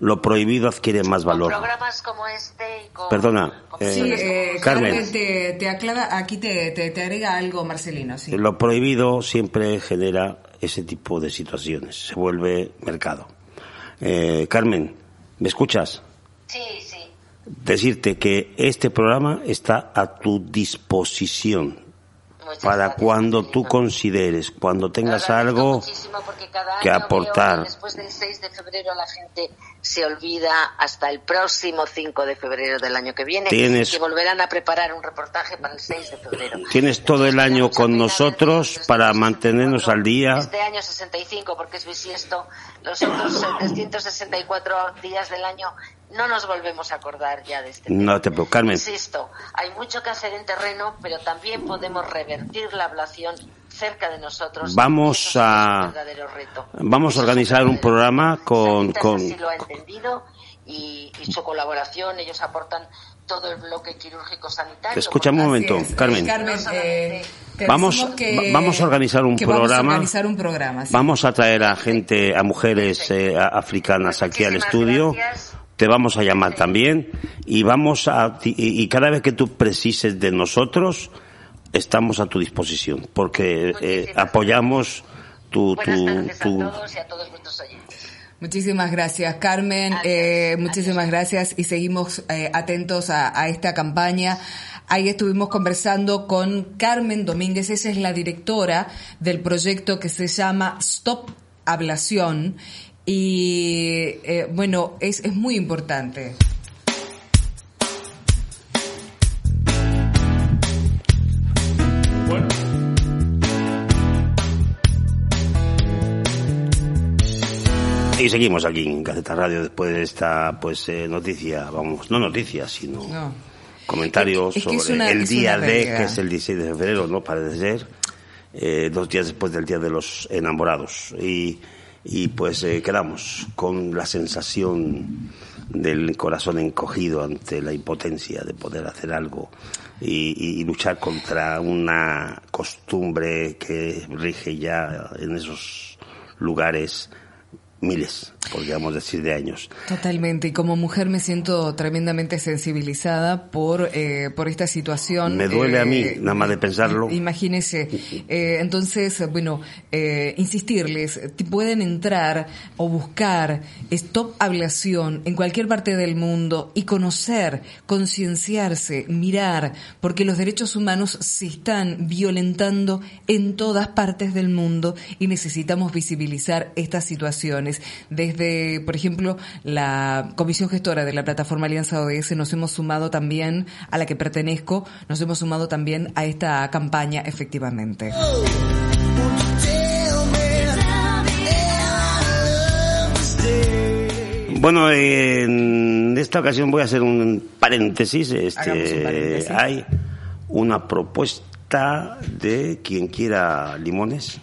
lo prohibido adquiere más valor. programas como este y con, Perdona, eh, Carmen. Te, aclara, aquí te, te, agrega algo, Marcelino. Sí. Lo prohibido siempre genera ese tipo de situaciones, se vuelve mercado. Carmen, ¿me escuchas? Sí, sí decirte que este programa está a tu disposición para cuando tú consideres, cuando tengas algo que aportar. después del 6 de febrero la gente se olvida hasta el próximo 5 de febrero del año que viene tienes, que volverán a preparar un reportaje para el 6 de febrero. Tienes todo el año con nosotros para mantenernos al día. Este año 65 porque es bisiesto, los otros 364 días del año no nos volvemos a acordar ya de este No te preocupes, Carmen. Insisto, hay mucho que hacer en terreno, pero también podemos revertir la ablación cerca de nosotros. Vamos a vamos a organizar un programa con con lo ha entendido y, su colaboración. Ellos aportan todo el bloque quirúrgico sanitario. Escucha un momento, Carmen. Eh, vamos, vamos a organizar un programa. Vamos a organizar un programa. Vamos a traer a gente, a mujeres eh, africanas aquí al estudio te vamos a llamar también y vamos a y, cada vez que tú precises de nosotros estamos a tu disposición porque eh, apoyamos tu, tu, tu... A todos y a todos Muchísimas gracias, Carmen. Eh, muchísimas gracias y seguimos eh, atentos a, a, esta campaña. Ahí estuvimos conversando con Carmen Domínguez, esa es la directora del proyecto que se llama Stop Ablación. Y eh, bueno, es, es muy importante. Y seguimos aquí en Gaceta Radio después de esta pues eh, noticia, vamos, no noticia, sino comentarios sobre el día de, que es el 16 de febrero, ¿no? Parece ser, eh, dos días después del Día de los Enamorados. Y, y pues eh, quedamos con la sensación del corazón encogido ante la impotencia de poder hacer algo y, y, luchar contra una costumbre que rige ya en esos lugares miles, podríamos decir, de años. Totalmente. Y como mujer me siento tremendamente sensibilizada por, eh, por esta situación. Me duele a mí, eh, nada más de pensarlo. Imagínese. Eh, entonces, bueno, insistirles, pueden entrar o buscar Stop Ablación en cualquier parte del mundo y conocer, concienciarse, mirar, porque los derechos humanos se están violentando en todas partes del mundo y necesitamos visibilizar estas situaciones. Desde, por ejemplo, la comisión gestora de la plataforma Alianza ODS nos hemos sumado también, a la que pertenezco, nos hemos sumado también a esta campaña efectivamente. Bueno, en esta ocasión voy a hacer un paréntesis. Este, un paréntesis. Hay una propuesta de quien quiera limones.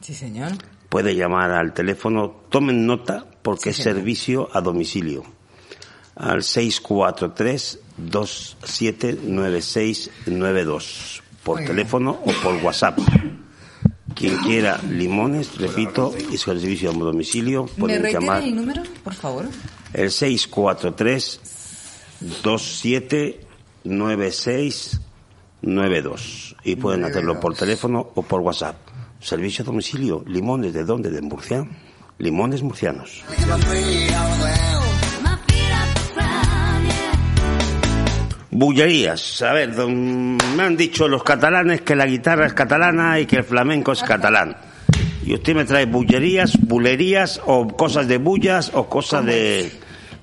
Sí, señor puede llamar al teléfono, tomen nota porque es servicio a domicilio, al 643-279692, por teléfono o por WhatsApp. Quien quiera limones, repito, es el servicio a domicilio, pueden ¿Me llamar. el número, por favor? El 643 279692 y pueden hacerlo por teléfono o por WhatsApp. Servicio a domicilio. Limones, ¿de dónde? De Murcia. Limones murcianos. Bullerías. A ver, me han dicho los catalanes que la guitarra es catalana y que el flamenco es catalán. Y usted me trae bullerías, bulerías o cosas de bullas o cosas de...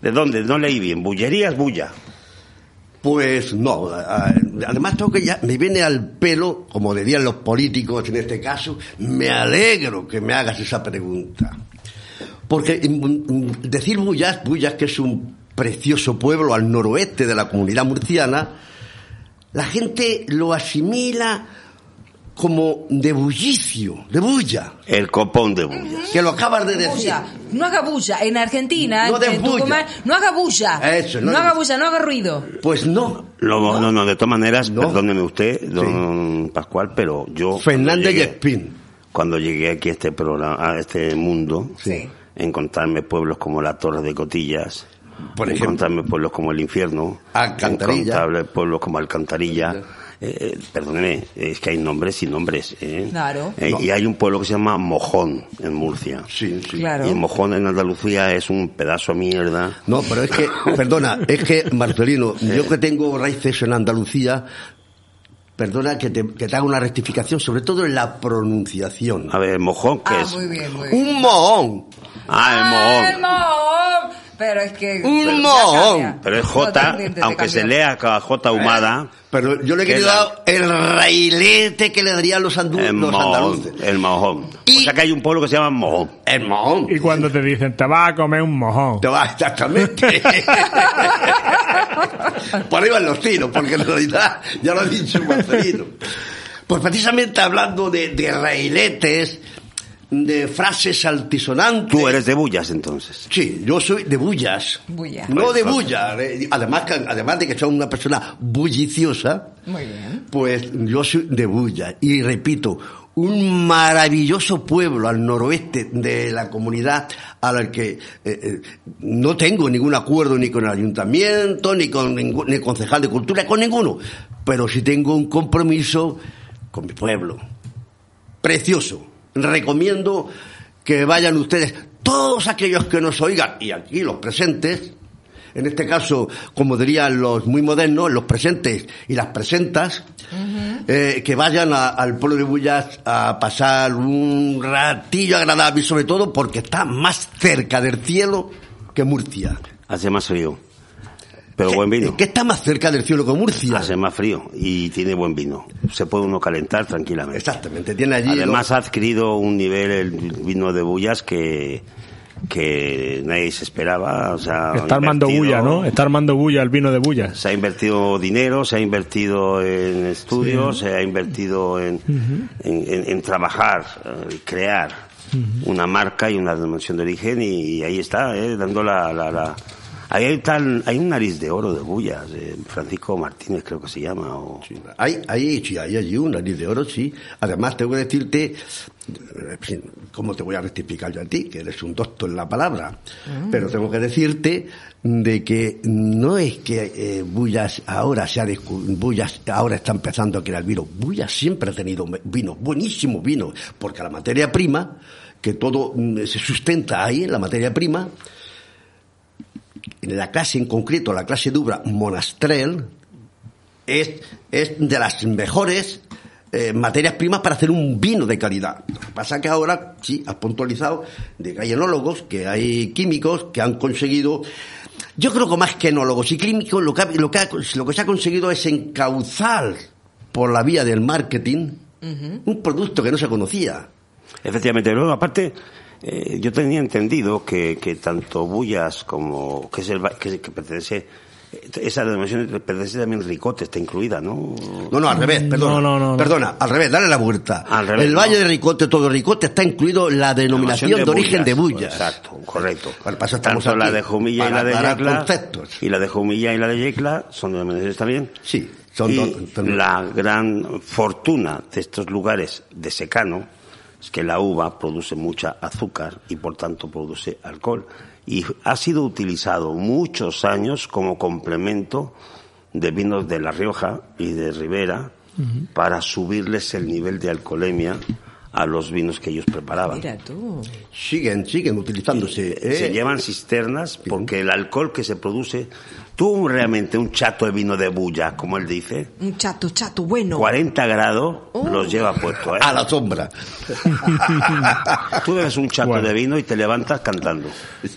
¿De dónde? No leí bien. Bullerías, bulla. Pues no, además tengo que ya, me viene al pelo, como dirían los políticos en este caso, me alegro que me hagas esa pregunta. Porque mm, mm, decir Bullas, Bullas que es un precioso pueblo al noroeste de la comunidad murciana, la gente lo asimila como de bullicio, de bulla. El copón de bulla. Que lo acabas de decir. No haga bulla. En Argentina, no, en bulla. no haga bulla. no, haga bulla, no haga ruido. Pues no. no, no, de todas maneras, perdóneme usted, don Pascual, pero yo... Fernández y Espín. Cuando llegué aquí a este programa, a este mundo, encontrarme pueblos como la Torre de Cotillas, por ejemplo, encontrarme pueblos como el Infierno, Alcantarilla, encontrarme pueblos como Alcantarilla eh, perdóneme, es que hay nombres y nombres. ¿eh? Claro. Eh, y hay un pueblo que se llama Mojón, en Murcia. Sí, sí. Claro. Y Mojón en Andalucía es un pedazo de mierda. No, pero es que, perdona, es que, Marcelino, yo que tengo raíces en Andalucía, Perdona que te, que te, haga una rectificación, sobre todo en la pronunciación. A ver, mojón, ¿qué ah, es? Muy bien, muy bien. Un mojón. Ah, el mojón. el mojón. Pero es que... Un mojón. Pero es J, aunque se lea J humada. Pero yo le he querido dar el railete que le darían los, andu el los andaluces. El mojón. o sea que hay un pueblo que se llama mojón. El mojón. Y cuando te dicen, te vas a comer un mojón. Te vas, exactamente. Por ahí van los tiros, porque en realidad ya lo ha dicho Marcelino. Pues precisamente hablando de, de railetes, de frases altisonantes. Tú eres de bullas entonces. Sí, yo soy de bullas. Bulla. No de bullas. Además, además de que soy una persona bulliciosa. Muy bien. Pues yo soy de bullas. Y repito, un maravilloso pueblo al noroeste de la comunidad al que eh, eh, no tengo ningún acuerdo ni con el ayuntamiento, ni con ningún, ni concejal de cultura, con ninguno, pero sí tengo un compromiso con mi pueblo. Precioso. Recomiendo que vayan ustedes, todos aquellos que nos oigan, y aquí los presentes, en este caso, como dirían los muy modernos, los presentes y las presentas, eh, que vayan al pueblo de Bullas a pasar un ratillo agradable, sobre todo porque está más cerca del cielo que Murcia. Hace más frío. Pero buen vino. ¿Qué está más cerca del cielo que Murcia? Hace más frío y tiene buen vino. Se puede uno calentar tranquilamente. Exactamente, tiene allí. Además ha adquirido un nivel el vino de Bullas que que nadie se esperaba. O sea, está armando bulla, ¿no? Está armando bulla el vino de bulla. Se ha invertido dinero, se ha invertido en estudios, se ha invertido en, en, trabajar, eh, crear una marca y una dimensión de origen y, ahí está, eh, dando la, la Ahí hay, tal, hay un nariz de oro de bullas, Francisco Martínez creo que se llama. O... hay, hay, sí, hay allí un nariz de oro, sí. Además, tengo que decirte, ¿cómo te voy a rectificar yo a ti? Que eres un doctor en la palabra. Mm. Pero tengo que decirte de que no es que eh, Bullas ahora se ha Bullas ahora está empezando a crear vino. Bullas siempre ha tenido vino, buenísimo vino, porque la materia prima, que todo mm, se sustenta ahí en la materia prima, la clase en concreto, la clase Dubra Monastrel, es, es de las mejores eh, materias primas para hacer un vino de calidad. Lo que pasa que ahora, sí, has puntualizado de que hay enólogos, que hay químicos que han conseguido yo creo que más que enólogos y químicos, lo que, lo que, lo que se ha conseguido es encauzar por la vía del marketing un producto que no se conocía. Efectivamente, luego aparte, eh, yo tenía entendido que, que tanto Bullas como que, es el, que, que pertenece esa denominación pertenece también Ricote, está incluida, ¿no? No, no, al revés, perdona. No, no, perdona, al revés, dale la vuelta. Al revés, el Valle de Ricote, todo Ricote, está incluido la denominación de, origen de Bullas. Exacto, correcto. Bueno, pasa, Tanto la de Jumilla y la de Yecla. Y la de Jumilla y la de Yecla son denominaciones también. Sí, son y La gran fortuna de estos lugares de secano es que la uva produce mucha azúcar y por tanto produce alcohol. Y ha sido utilizado muchos años como complemento de vinos de La Rioja y de Ribera para subirles el nivel de alcoholemia a los vinos que ellos preparaban. Mira tú. Siguen, siguen utilizándose. Se ¿eh? llevan cisternas porque el alcohol que se produce Tú realmente un chato de vino de bulla, como él dice. Un chato, chato, bueno. 40 grados oh. los lleva puesto, ¿eh? A la sombra. Tú bebes un chato de vino y te levantas cantando.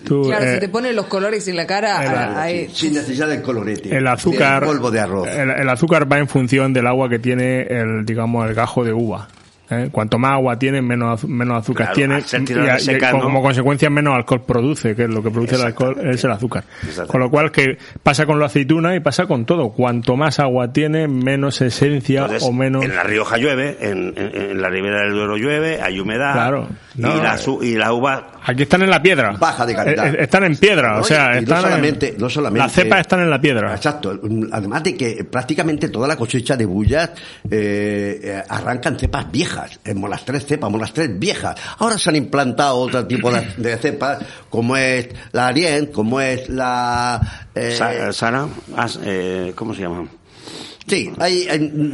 claro, eh, si te pones los colores en la cara... sin necesidad del colorete. El azúcar... polvo de arroz. el, azúcar va en función del agua que tiene el, digamos, el gajo de uva. ¿Eh? Cuanto más agua tiene, menos, menos azúcar tiene. Y, como, consecuencia, menos alcohol produce, que es lo que produce el alcohol es el azúcar. Con lo cual, que pasa con la aceituna y pasa con todo. Cuanto más agua tiene, menos esencia o menos. En La Rioja llueve, en, en, la Ribera del Duero llueve, hay humedad. Claro. y, la, y la uva. Aquí están en la piedra. Baja de calidad. Eh, eh, están en piedra, o sea, están no solamente, no solamente. Las cepas están en la piedra. Exacto. Además de que prácticamente toda la cosecha de bullas eh, arrancan cepas viejas en las tres cepas, las tres viejas. Ahora se han implantado otro tipo de, cepas, como es la Arient, como es la... Eh, Sara, eh, ¿cómo se llama? Sí, hay,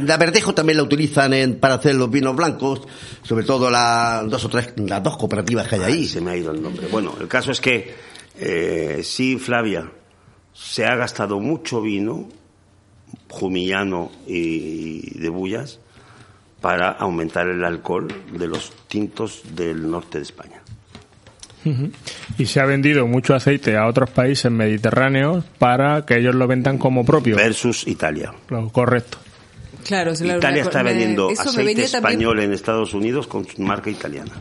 la verdejo también la utilizan en, para hacer los vinos blancos, sobre todo la, dos o tres, las dos cooperativas que hay ahí. se me ha ido el nombre. Bueno, el caso es que eh, sí, Flavia, se ha gastado mucho vino, jumillano y de bullas, para aumentar el alcohol de los tintos del norte de España. Y se ha vendido mucho aceite a otros países mediterráneos para que ellos lo vendan como propio. Versus Italia. correcto. Claro, Italia está vendiendo aceite español en Estados Unidos con su marca italiana.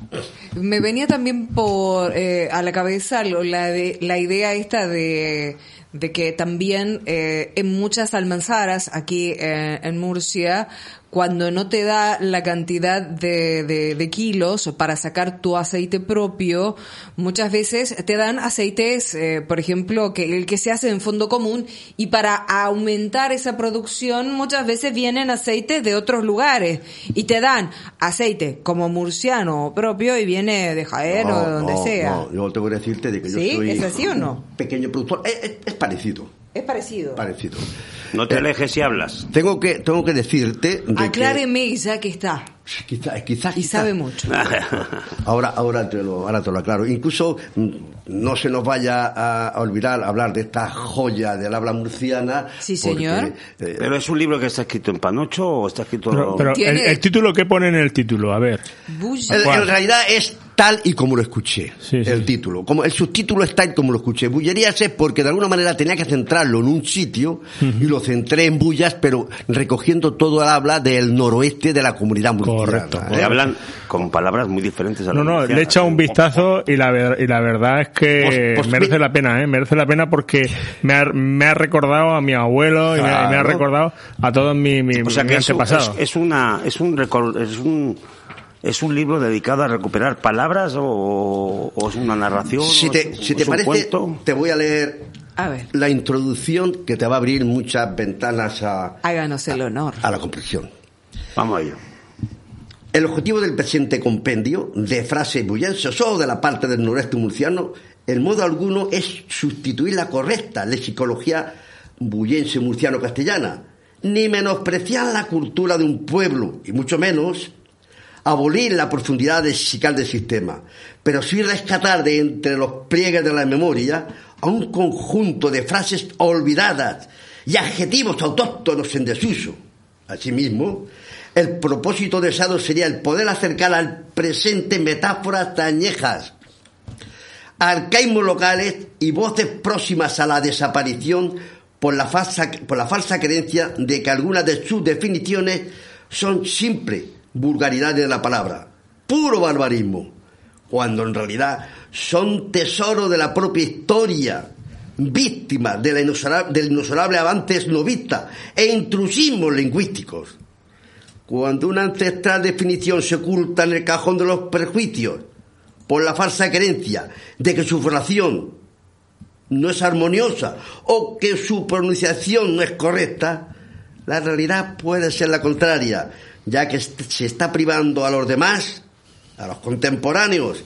Me venía también por eh, a la cabeza la, de, la idea esta de de que también eh, en muchas almanzaras aquí eh, en Murcia cuando no te da la cantidad de, de, kilos para sacar tu aceite propio, muchas veces te dan aceites, eh, por ejemplo, que el que se hace en fondo común y para aumentar esa producción muchas veces vienen aceites de otros lugares y te dan aceite como murciano propio y viene de Jaén o de donde sea. No, yo tengo que decirte de que yo soy ¿Es así o no? pequeño productor. es parecido. Es parecido. Parecido. No te alejes y hablas. Tengo que, tengo que decirte. De Acláreme ya que está. Quizás, quizás. Y sabe mucho. ahora, ahora te lo, ahora te lo aclaro. Incluso mm, no se nos vaya a, olvidar hablar de esta joya del habla murciana. Sí, señor. Eh, pero es un libro que está escrito en panocho o está escrito. Pero, el, título que pone en el título, a ver. en realidad es tal y como lo escuché, el título. Como el subtítulo es tal y como lo escuché. Bullerías es porque de alguna manera tenía que centrarlo en un sitio y lo centré en Bullas, pero recogiendo todo el habla del noroeste de la comunidad murciana. Correcto. ¿eh? hablan con palabras muy diferentes a No, no, le he echado un vistazo y la, y la verdad es que pues, pues merece la pena, ¿eh? Merece la pena porque me ha, me ha recordado a mi abuelo y, me, ha recordado a todos mis mi, o sea que antepasados. Es, una, es un es un ¿Es un libro dedicado a recuperar palabras o, es una narración? Si te, si te parece, te voy a leer la introducción que te va a abrir muchas ventanas a... Háganos el honor. A, la comprensión. Vamos a ello. El objetivo del presente compendio de frases bullenses o de la parte del noreste murciano, en modo alguno es sustituir la correcta lexicología bullense murciano-castellana, ni menospreciar la cultura de un pueblo, y mucho menos abolir la profundidad lexical del sistema, pero sí rescatar de entre los pliegues de la memoria a un conjunto de frases olvidadas y adjetivos autóctonos en desuso. Asimismo, el propósito deseado sería el poder acercar al presente metáforas tañejas, arcaísmos locales y voces próximas a la desaparición por la falsa, por la falsa creencia de que algunas de sus definiciones son simples vulgaridades de la palabra, puro barbarismo, cuando en realidad son tesoro de la propia historia, víctimas de del inexorable avances novista e intrusismos lingüísticos. Cuando una ancestral definición se oculta en el cajón de los prejuicios por la falsa creencia de que su formación no es armoniosa o que su pronunciación no es correcta, la realidad puede ser la contraria, ya que se está privando a los demás, a los contemporáneos,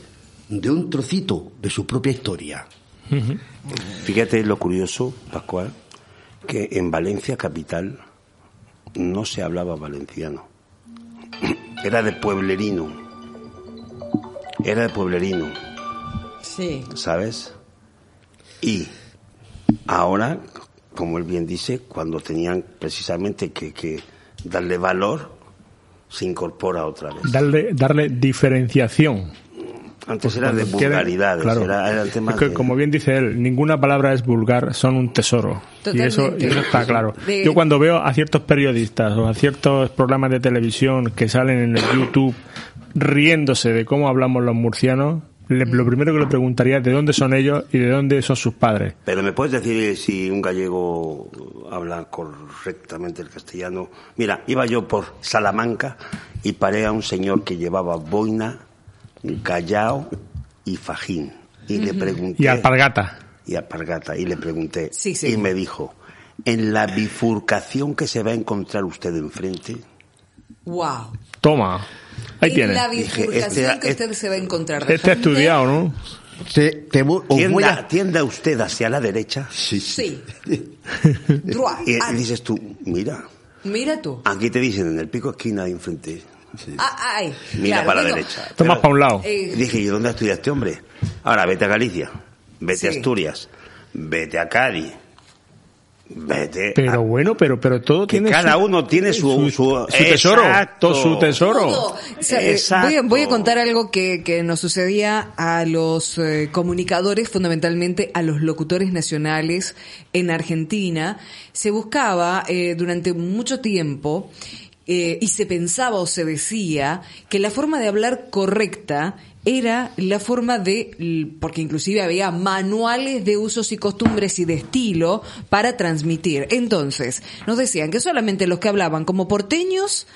de un trocito de su propia historia. Fíjate lo curioso, Pascual, que en Valencia capital no se hablaba valenciano. Era de pueblerino. Era de pueblerino. Sí. ¿Sabes? Y ahora, como él bien dice, cuando tenían precisamente que, que darle valor, se incorpora otra vez. Darle, darle diferenciación. Antes era de vulgaridades, era, el tema Como bien dice él, ninguna palabra es vulgar, son un tesoro. Y eso, está claro. Yo cuando veo a ciertos periodistas o a ciertos programas de televisión que salen en el YouTube riéndose de cómo hablamos los murcianos, lo primero que le preguntaría es de dónde son ellos y de dónde son sus padres. Pero me puedes decir si un gallego habla correctamente el castellano. Mira, iba yo por Salamanca y paré a un señor que llevaba boina, gallao y fajín. Y le pregunté. Y alpargata. Y alpargata. Y le pregunté. Y me dijo, en la bifurcación que se va a encontrar usted enfrente. Wow. Toma. Ahí tiene. la bifurcación este, que usted se va a encontrar. Este ha estudiado, ¿no? Te, tienda, usted hacia la derecha. Sí. sí. y, dices tú, mira. Mira tú. Aquí te dicen en el pico esquina de enfrente. Ah, ay, mira para la derecha. Toma para un lado. Eh, dije, ¿y dónde estudia este hombre? Ahora vete a Galicia, vete a Asturias, vete a Cádiz, pero bueno, pero pero todo tiene cada uno tiene su, su, tesoro, todo su tesoro. voy, a contar algo que, que nos sucedía a los eh, comunicadores, fundamentalmente a los locutores nacionales en Argentina. Se buscaba eh, durante mucho tiempo eh, y se pensaba o se decía que la forma de hablar correcta era la forma de, porque inclusive había manuales de usos y costumbres y de estilo para transmitir. Entonces, nos decían que solamente los que hablaban como porteños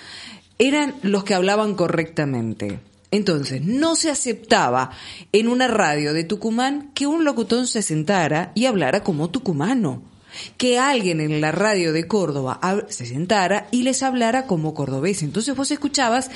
eran los que hablaban correctamente. Entonces, no se aceptaba en una radio de Tucumán que un locutor se sentara y hablara como tucumano que alguien en la radio de Córdoba se sentara y les hablara como cordobés. Entonces vos escuchabas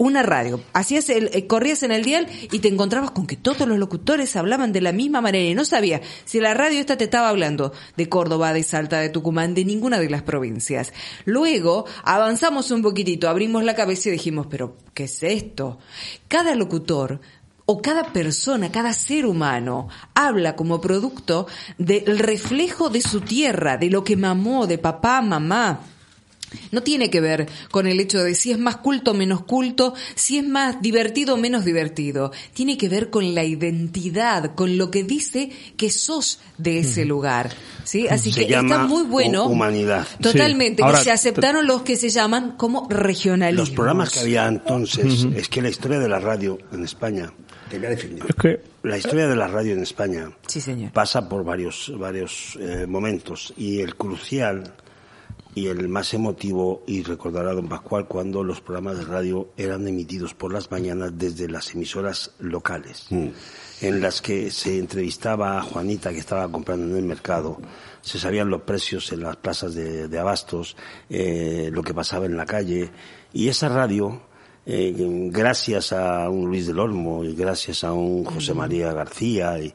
una radio, hacías el, eh, corrías en el dial y te encontrabas con que todos los locutores hablaban de la misma manera y no sabías si la radio esta te estaba hablando de Córdoba, de Salta, de Tucumán, de ninguna de las provincias. Luego avanzamos un poquitito, abrimos la cabeza y dijimos, pero ¿qué es esto? Cada locutor o cada persona, cada ser humano habla como producto del reflejo de su tierra, de lo que mamó, de papá, mamá. No tiene que ver con el hecho de si es más culto o menos culto, si es más divertido o menos divertido. Tiene que ver con la identidad, con lo que dice que sos de ese lugar. ¿sí? Así que está muy bueno. Humanidad. Totalmente. que se aceptaron los que se llaman como regionalismo. Los programas que había entonces, es que la historia de la radio en España es que la historia de la radio en España pasa por varios, varios eh, momentos y el crucial y el más emotivo, y recordará don Pascual, cuando los programas de radio eran emitidos por las mañanas desde las emisoras locales, mm. en las que se entrevistaba a Juanita que estaba comprando en el mercado, se sabían los precios en las plazas de, abastos, eh, lo que pasaba en la calle, y esa radio eh, gracias a un Luis del Olmo y gracias a un José María García, y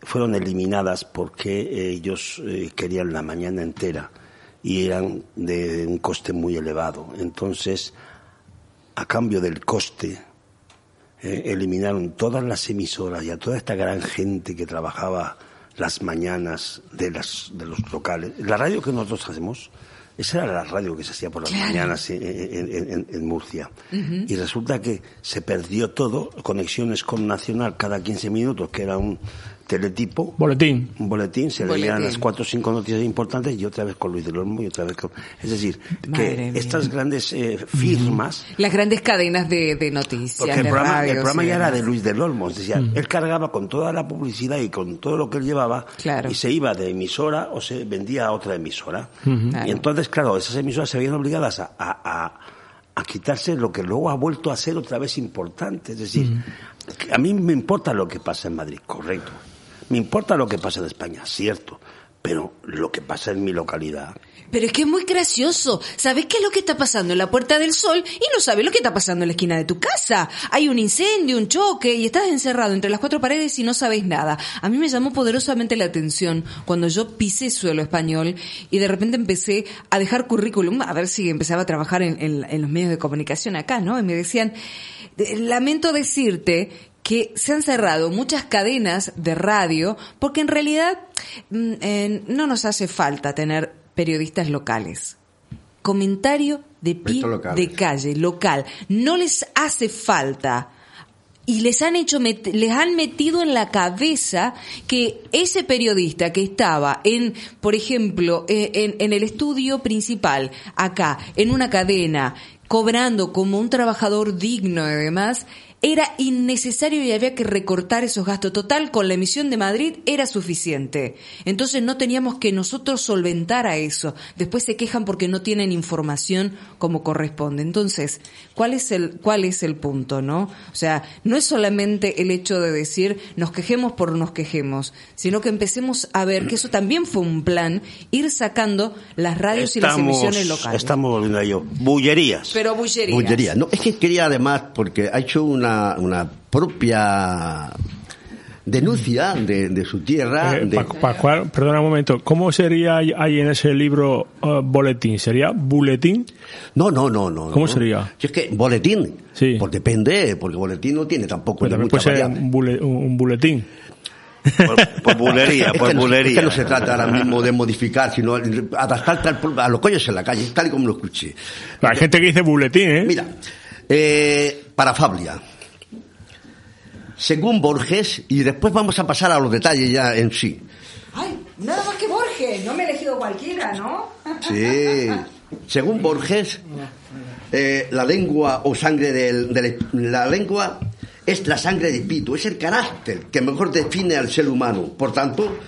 fueron eliminadas porque ellos eh, querían la mañana entera y eran de un coste muy elevado. Entonces, a cambio del coste, eh, eliminaron todas las emisoras y a toda esta gran gente que trabajaba las mañanas de, las, de los locales. La radio que nosotros hacemos esa era la radio que se hacía por las mañanas en, Murcia. Y resulta que se perdió todo, conexiones con Nacional cada 15 minutos, que era un teletipo. Boletín. Un boletín, se leían las cuatro o cinco noticias importantes y otra vez con Luis del Olmo y otra vez con... Es decir, que estas grandes eh, firmas... Las grandes cadenas de, noticias. Porque el programa, el programa ya era de Luis del Olmo, es decir, él cargaba con toda la publicidad y con todo lo que él llevaba y se iba de emisora o se vendía a otra emisora. Y entonces, claro, esas emisoras se habían obligadas a, a, a quitarse lo que luego ha vuelto a ser otra vez importante. Es decir, a mí me importa lo que pasa en Madrid, correcto. Me importa lo que pasa en España, cierto, pero lo que pasa en mi localidad. Pero es que es muy gracioso. ¿Sabes qué es lo que está pasando en la Puerta del Sol y no sabes lo que está pasando en la esquina de tu casa? Hay un incendio, un choque y estás encerrado entre las cuatro paredes y no sabes nada. A mí me llamó poderosamente la atención cuando yo pisé suelo español y de repente empecé a dejar currículum, a ver si empezaba a trabajar en, en los medios de comunicación acá, ¿no? Y me decían, lamento decirte que se han cerrado muchas cadenas de radio porque en realidad mm, no nos hace falta tener periodistas locales. Comentario de pie de calle, local. No les hace falta y les han hecho les han metido en la cabeza que ese periodista que estaba en por ejemplo e, en, en, el estudio principal acá en una cadena cobrando como un trabajador digno y demás era innecesario y había que recortar esos gastos. Total, con la emisión de Madrid era suficiente. Entonces no teníamos que nosotros solventar a eso. Después se quejan porque no tienen información como corresponde. Entonces, ¿cuál es el, cuál es el punto, no? O sea, no es solamente el hecho de decir nos quejemos por nos quejemos, sino que empecemos a ver que eso también fue un plan, ir sacando las radios y las emisiones locales. Estamos volviendo a ello. Bullerías. Pero bullerías. Bullerías. No, es que quería además, porque ha hecho una una, propia denuncia de, su tierra. Eh, perdona un momento, ¿cómo sería ahí en ese libro uh, boletín? ¿Sería buletín? No, no, no, no. ¿Cómo sería? Si es que boletín, sí. pues depende, porque boletín no tiene tampoco Pero mucha puede ser un, buletín. Por, bulería, por bulería. Es que no se trata ahora mismo de modificar, sino adaptar a los coños en la calle, tal y como lo escuché. Hay gente que dice buletín, ¿eh? Mira, eh, Fablia según Borges, y después vamos a pasar a los detalles ya en sí. Ay, nada más que Borges, no me he elegido cualquiera, ¿no? Sí, según Borges, eh, la lengua o sangre del, de la lengua es la sangre de espíritu, es el carácter que mejor define al ser humano. Por tanto,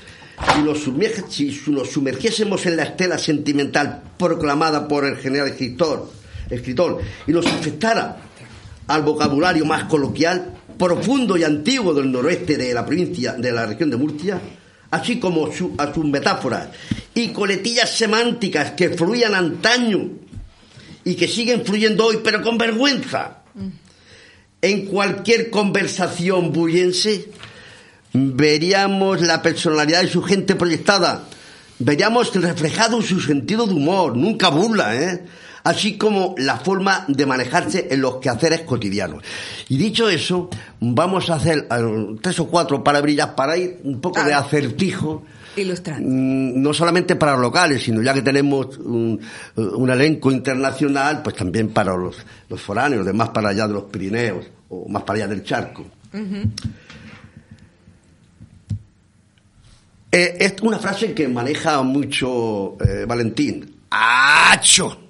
si nos, si nos sumergiésemos en la estela sentimental proclamada por el general escritor, escritor y nos afectara al vocabulario más coloquial, profundo y antiguo del noroeste de la provincia, de la región de Murcia, así como a sus metáforas y coletillas semánticas que fluían antaño y que siguen fluyendo hoy, pero con vergüenza. En cualquier conversación bullense veríamos la personalidad de su gente proyectada, veríamos reflejado su sentido de humor, nunca burla, ¿eh? Así como la forma de manejarse en los quehaceres cotidianos. Y dicho eso, vamos a hacer eh, tres o cuatro palabrillas para ir un poco de acertijo. Ilustrando. Mm, no solamente para locales, sino ya que tenemos un, elenco internacional, pues también para los, foráneos, de más para allá de los Pirineos o más para allá del charco. Eh, es una frase que maneja mucho eh, Valentín. ¡Acho!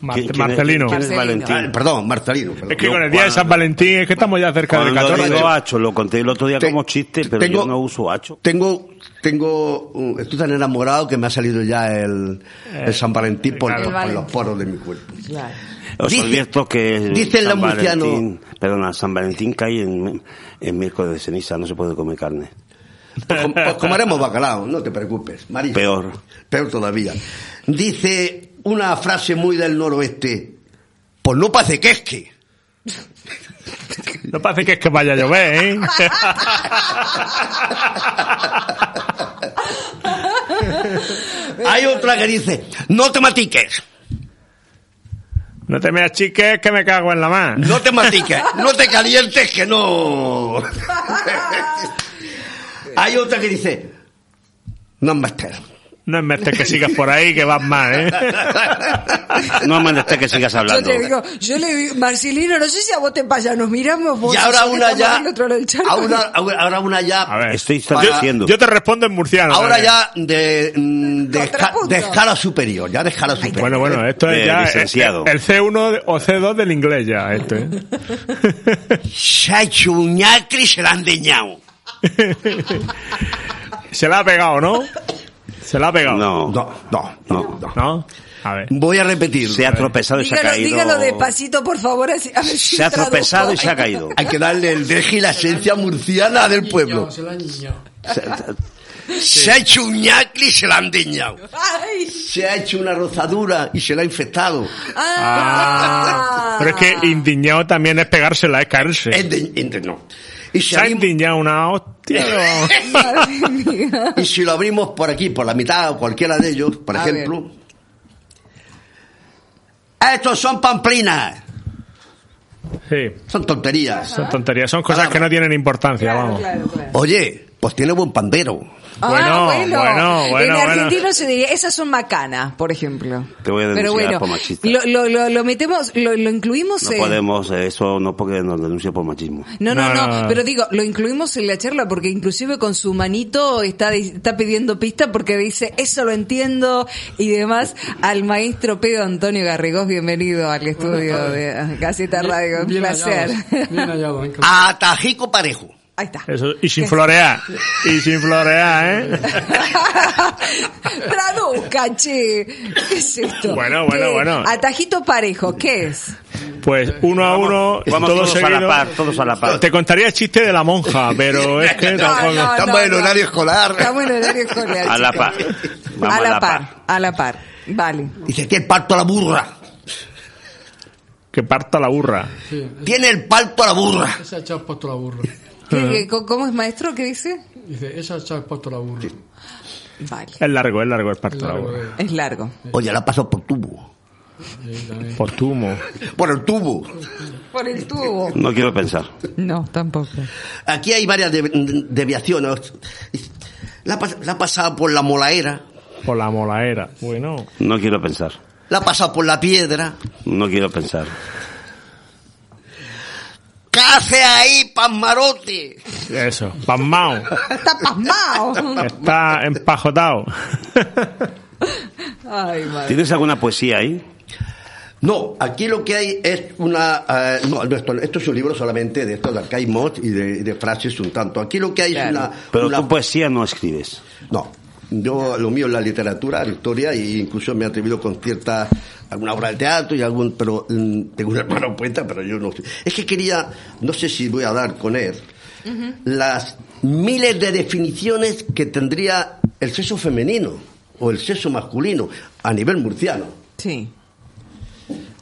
Marcelino. Valentín? perdón, Marcelino. Es que con el día de San Valentín es que estamos ya cerca del 14. Digo hacho, lo conté el otro día como chiste, pero yo no uso hacho. Tengo, tengo, estoy tan enamorado que me ha salido ya el, el San Valentín por, los poros de mi cuerpo. Os dice, advierto que dice San Valentín, perdona, San Valentín cae en, en miércoles de ceniza, no se puede comer carne. Pues, pues comeremos bacalao, no te preocupes. Peor. Peor todavía. Dice una frase muy del noroeste. Pues no parece que es que. No parece que es que vaya a llover, ¿eh? Hay otra que dice, no te matiques. No te me achiques que me cago en la mano. No te matiques, no te calientes que no. Hay otra que dice, no es menester. No es menester que sigas por ahí, que vas mal, ¿eh? No es menester que sigas hablando. Yo te digo, yo le digo, Marcelino, no sé si a vos te pasa, nos miramos vos. Y ahora una ya, ahora, ahora una ya, a ver, estoy diciendo. Yo te respondo en murciano. Ahora ya de, de, de, escala superior, ya de escala superior. Bueno, bueno, esto es ya licenciado. El, C1 o C2 del inglés ya, esto, ¿eh? Se ha hecho un ñacri y se la han deñado. Se la ha pegado, ¿no? Se la ha pegado. No, no, no, no. ¿No? A ver. Voy a repetir. Se ha tropezado y se ha caído. Dígalo despacito, por favor. A se ha tropezado y se ha caído. Hay que darle el deje y la esencia murciana del pueblo. Se, la se ha hecho un ñacli y se la han deñado. Se ha hecho una rozadura y se la ha infectado. Ah. Pero es que indignado también es pegársela, es caerse. Es de, no. Y ha indignado una hostia. y si lo abrimos por aquí, por la mitad o cualquiera de ellos, por ejemplo. Estos son pamplinas. Sí. Son tonterías. Son tonterías, son cosas que no tienen importancia, vamos. Oye, pues tiene buen pandero. Ah, bueno, bueno, bueno, En argentino se diría, esas son macanas, por ejemplo. Te voy a denunciar Pero bueno, por machista. Lo, lo, lo, metemos, lo, lo incluimos No podemos, eh, eso no porque nos denuncia por machismo. No no, no, pero digo, lo incluimos en la charla porque inclusive con su manito está, está pidiendo pista porque dice, eso lo entiendo y demás al maestro Pedro Antonio Garrigós, bienvenido al estudio de Gaceta Radio, un placer. bien hallado, A Tajico Parejo. Ahí está. Eso, y sin florear. Y sin florear, ¿eh? Traduzca, che. ¿Qué es esto? Bueno, bueno, bueno. Atajito parejo, ¿qué es? Pues uno a uno, vamos todos, todos a la par, todos a la par. Te contaría el chiste de la monja, pero es que no, estamos en horario escolar. Estamos en horario escolar. A la par. a la, par, a la par. Vale. Dice que el parto a la burra. Que parta la burra. Tiene el parto a la burra. Ese ha echado puesto la burra. Cómo es maestro? ¿Qué dice? Dice, esa ha echado puesto la burra. Vale. Es largo, es largo el parto la burra. Es largo. Oye, la pasó por tubo. por tubo. Por el tubo. Por el tubo. No quiero pensar. No, tampoco. Aquí hay varias deviaciones. La, la ha pasado por la molaera. Por la molaera. Bueno. No quiero pensar. La ha pasado por la piedra. No quiero pensar. ¿Qué hace ahí, pasmarote? Eso, pasmao. Está pasmao. Está empajotado. Ay, madre. ¿Tienes alguna poesía ahí? No, aquí lo que hay es una... Eh, no, esto, es un libro solamente de estos de arcaísmos y de, frases un tanto. Aquí lo que hay es una... Pero tu poesía no escribes. No, yo lo mío es la literatura, la historia, e incluso me he atrevido con cierta alguna obra de teatro y algún, pero mm, tengo un hermano poeta, pero yo no. Es que quería, no sé si voy a dar con él, las miles de definiciones que tendría el sexo femenino o el sexo masculino a nivel murciano. Sí.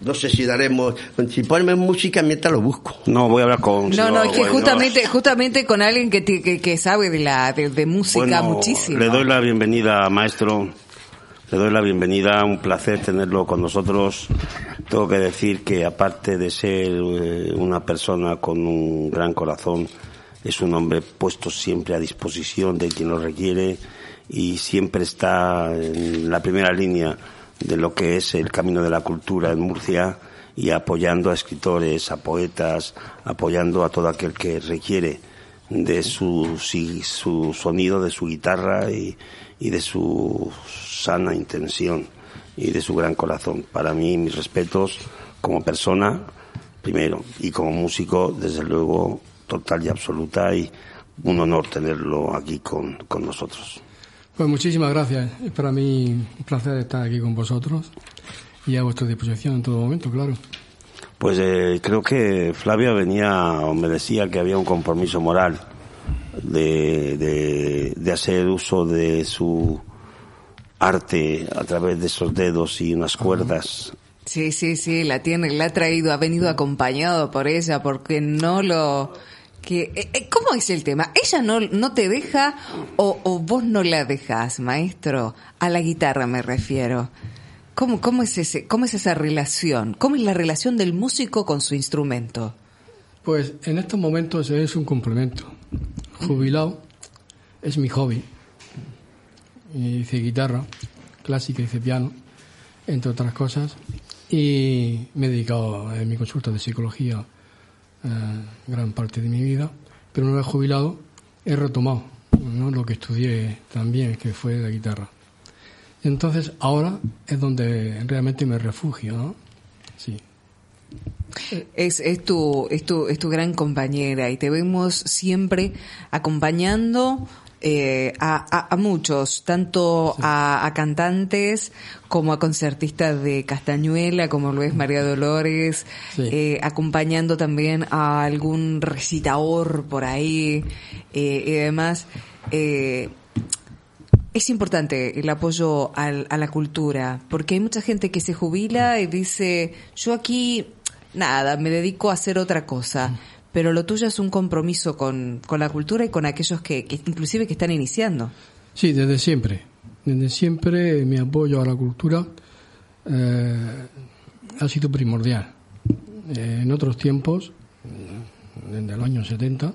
No sé si daremos, si ponemos música mientras lo busco. No, voy a hablar con. No, no, es que justamente, justamente con alguien que, que, sabe de la de, música muchísimo. Le doy la bienvenida, maestro. Le doy la bienvenida, un placer tenerlo con nosotros. Tengo que decir que aparte de ser eh, una persona con un gran corazón, es un hombre puesto siempre a disposición de quien lo requiere y siempre está en la primera línea de lo que es el camino de la cultura en Murcia y apoyando a escritores, a poetas, apoyando a todo aquel que requiere de su, su sonido, de su guitarra y, y de su sana intención y de su gran corazón. Para mí, mis respetos como persona, primero, y como músico, desde luego, total y absoluta, y un honor tenerlo aquí con, con nosotros. Pues muchísimas gracias. Es para mí un placer estar aquí con vosotros y a vuestra disposición en todo momento, claro. Pues eh, creo que Flavia venía o me decía que había un compromiso moral de, de, de hacer uso de su arte a través de esos dedos y unas cuerdas. Sí, sí, sí, la tiene, la ha traído, ha venido acompañado por ella, porque no lo que eh, eh, ¿Cómo es el tema? ¿Ella no, no te deja o, vos no la dejas, maestro? A la guitarra me refiero. ¿Cómo, cómo, es ese, ¿Cómo es esa relación? ¿Cómo es la relación del músico con su instrumento? Pues en estos momentos es un complemento. Jubilado es mi hobby. Hice guitarra clásica, hice piano, entre otras cosas. Y me he dedicado en mi consulta de psicología eh, gran parte de mi vida, pero una vez jubilado he retomado lo que estudié también, que fue la guitarra. Entonces ahora es donde realmente me refugio. Sí. Es, es, tu, es, tu, es tu gran compañera y te vemos siempre acompañando eh, a, a, muchos, tanto a, cantantes como a concertistas de Castañuela, como lo es María Dolores, eh, acompañando también a algún recitador por ahí eh, y demás. es importante el apoyo al, a la cultura, porque hay mucha gente que se jubila y dice, yo aquí, nada, me dedico a hacer otra cosa pero lo tuyo es un compromiso con, con la cultura y con aquellos que, inclusive que están iniciando. Sí, desde siempre. Desde siempre mi apoyo a la cultura eh, ha sido primordial. Eh, en otros tiempos, desde los años 70,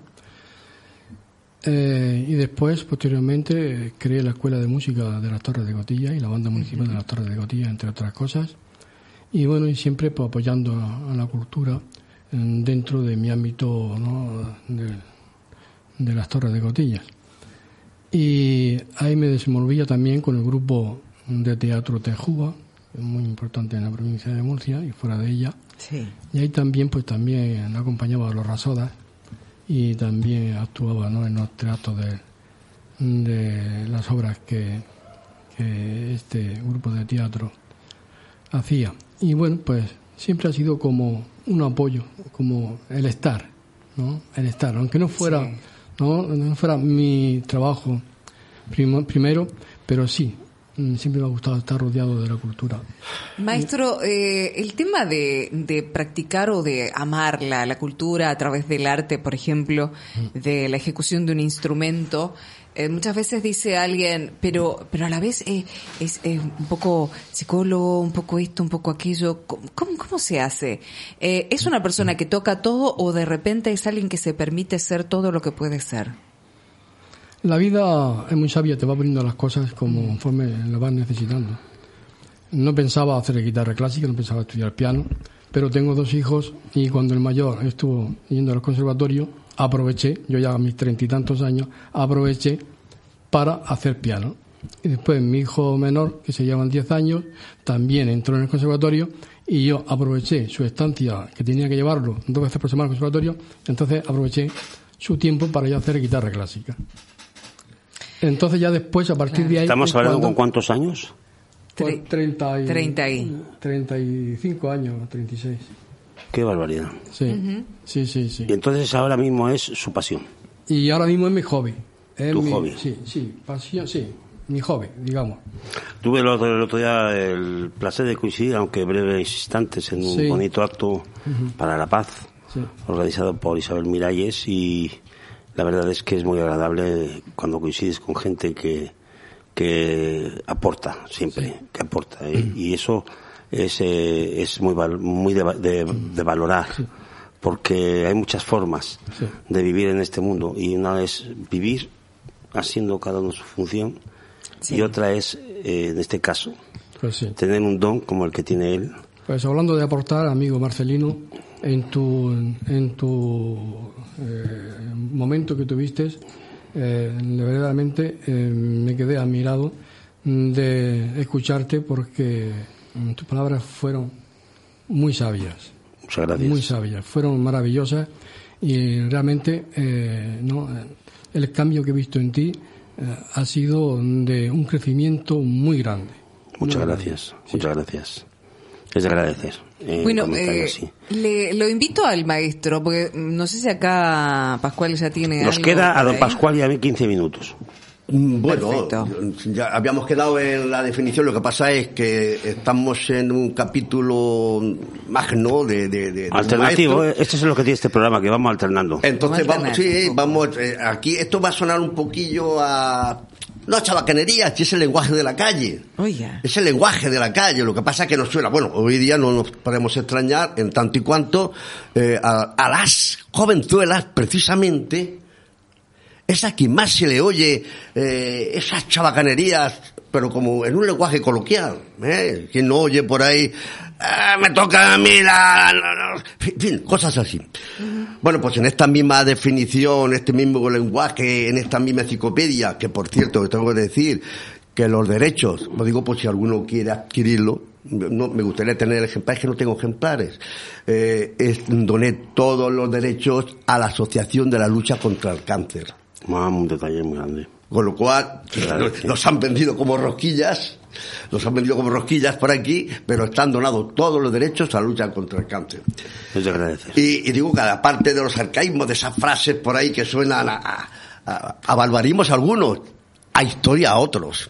eh, y después, posteriormente, creé la Escuela de Música de las Torres de Gotilla y la Banda Municipal de las Torres de Gotilla, entre otras cosas. Y bueno, y siempre pues, apoyando a la cultura dentro de mi ámbito de, las Torres de Cotillas. Y ahí me desenvolvía también con el grupo de teatro Tejuba, muy importante en la provincia de Murcia y fuera de ella. Y ahí también, pues también acompañaba a los Rasodas y también actuaba en los teatros de, de las obras que, que este grupo de teatro hacía. Y bueno, pues siempre ha sido como un apoyo, como el estar, ¿no? El estar, aunque no fuera, ¿no? no fuera mi trabajo primero, pero sí, mm, siempre me ha gustado estar rodeado de la cultura. Maestro, eh, el tema de, de, practicar o de amar la, la, cultura a través del arte, por ejemplo, de la ejecución de un instrumento, eh, muchas veces dice alguien, pero, pero a la vez eh, es, un poco psicólogo, un poco esto, un poco aquello. ¿Cómo, cómo se hace? Eh, ¿Es una persona que toca todo o de repente es alguien que se permite ser todo lo que puede ser? La vida es muy sabia, te va poniendo las cosas como conforme lo vas necesitando. No pensaba hacer guitarra clásica, no pensaba estudiar piano, pero tengo dos hijos y cuando el mayor estuvo yendo al conservatorio, aproveché, yo ya a mis treinta y tantos años, aproveché para hacer piano. Y después mi hijo menor, que se llevan diez años, también entró en el conservatorio y yo aproveché su estancia, que tenía que llevarlo dos veces por semana al conservatorio, entonces aproveché su tiempo para ya hacer guitarra clásica. Entonces ya después, a partir de ahí... ¿Estamos hablando con cuántos años? Pues 30 y, 30 y... 35 años, 36. Qué barbaridad. Sí, sí, sí, sí. Y entonces ahora mismo es su pasión. Y ahora mismo es mi hobby. Es ¿Tu mi, hobby? Sí, sí, pasión, sí, mi hobby, digamos. Tuve el otro, el otro día el placer de coincidir, aunque breves instantes, en un Sí. bonito acto para la paz, Sí. organizado por Isabel Miralles, y la verdad es que es muy agradable cuando coincides con gente que, que aporta siempre, que aporta, ¿eh? y eso es, eh, es muy, val- muy de, de- de valorar. Porque hay muchas formas Sí. de vivir en este mundo y una es vivir haciendo cada uno su función y otra es, eh, en este caso, Pues sí. tener un don como el que tiene él. Pues hablando de aportar, amigo Marcelino, en tu, en tu eh, momento que tuviste, eh, verdaderamente eh, me quedé admirado de escucharte porque tus palabras fueron muy sabias, Muchas gracias. muy sabias, fueron maravillosas y realmente eh, no, el cambio que he visto en ti eh, ha sido de un crecimiento muy grande. Muchas Muy gracias, grande. muchas gracias. Es de agradecer. eh, Bueno, eh, así. le, lo invito al maestro, porque no sé si acá Pascual ya tiene Nos algo queda a don ahí. Pascual y a mí 15 minutos. Mm, Bueno, Perfecto. ya habíamos quedado en la definición, lo que pasa es que estamos en un capítulo magno de... de, de- Alternativo, maestro. eh, esto es lo que tiene este programa, que vamos alternando. Entonces Vamos sí, vamos, eh, aquí esto va a sonar un poquillo a... No a chabacanería, si es el lenguaje de la calle. Es el lenguaje de la calle, lo que pasa es que nos suena. Bueno, hoy día no nos podemos extrañar en tanto y cuanto eh, a, a las jovenzuelas, precisamente, es a quien más se le oye eh, esas chabacanerías, pero como en un lenguaje coloquial. ¿eh? Quien no oye por ahí, "Ah, me toca a mí la... la- la-". En fin, cosas así. Bueno, pues en esta misma definición, este mismo lenguaje, en esta misma enciclopedia, que por cierto, tengo que decir que los derechos, lo digo por si alguno quiere adquirirlo, no, me gustaría tener ejemplares, que no tengo ejemplares, eh, es- doné todos los derechos a la Asociación de la Lucha contra el Cáncer. Vamos, un detalle muy grande. Con lo cual, Claro, los, sí. los han vendido como rosquillas, los han vendido como rosquillas por aquí, pero están donados todos los derechos a la lucha contra el cáncer. De agradecer. Y, y digo que aparte de los arcaísmos, de esas frases por ahí que suenan a, a, a- a barbarismos algunos, a historia a otros.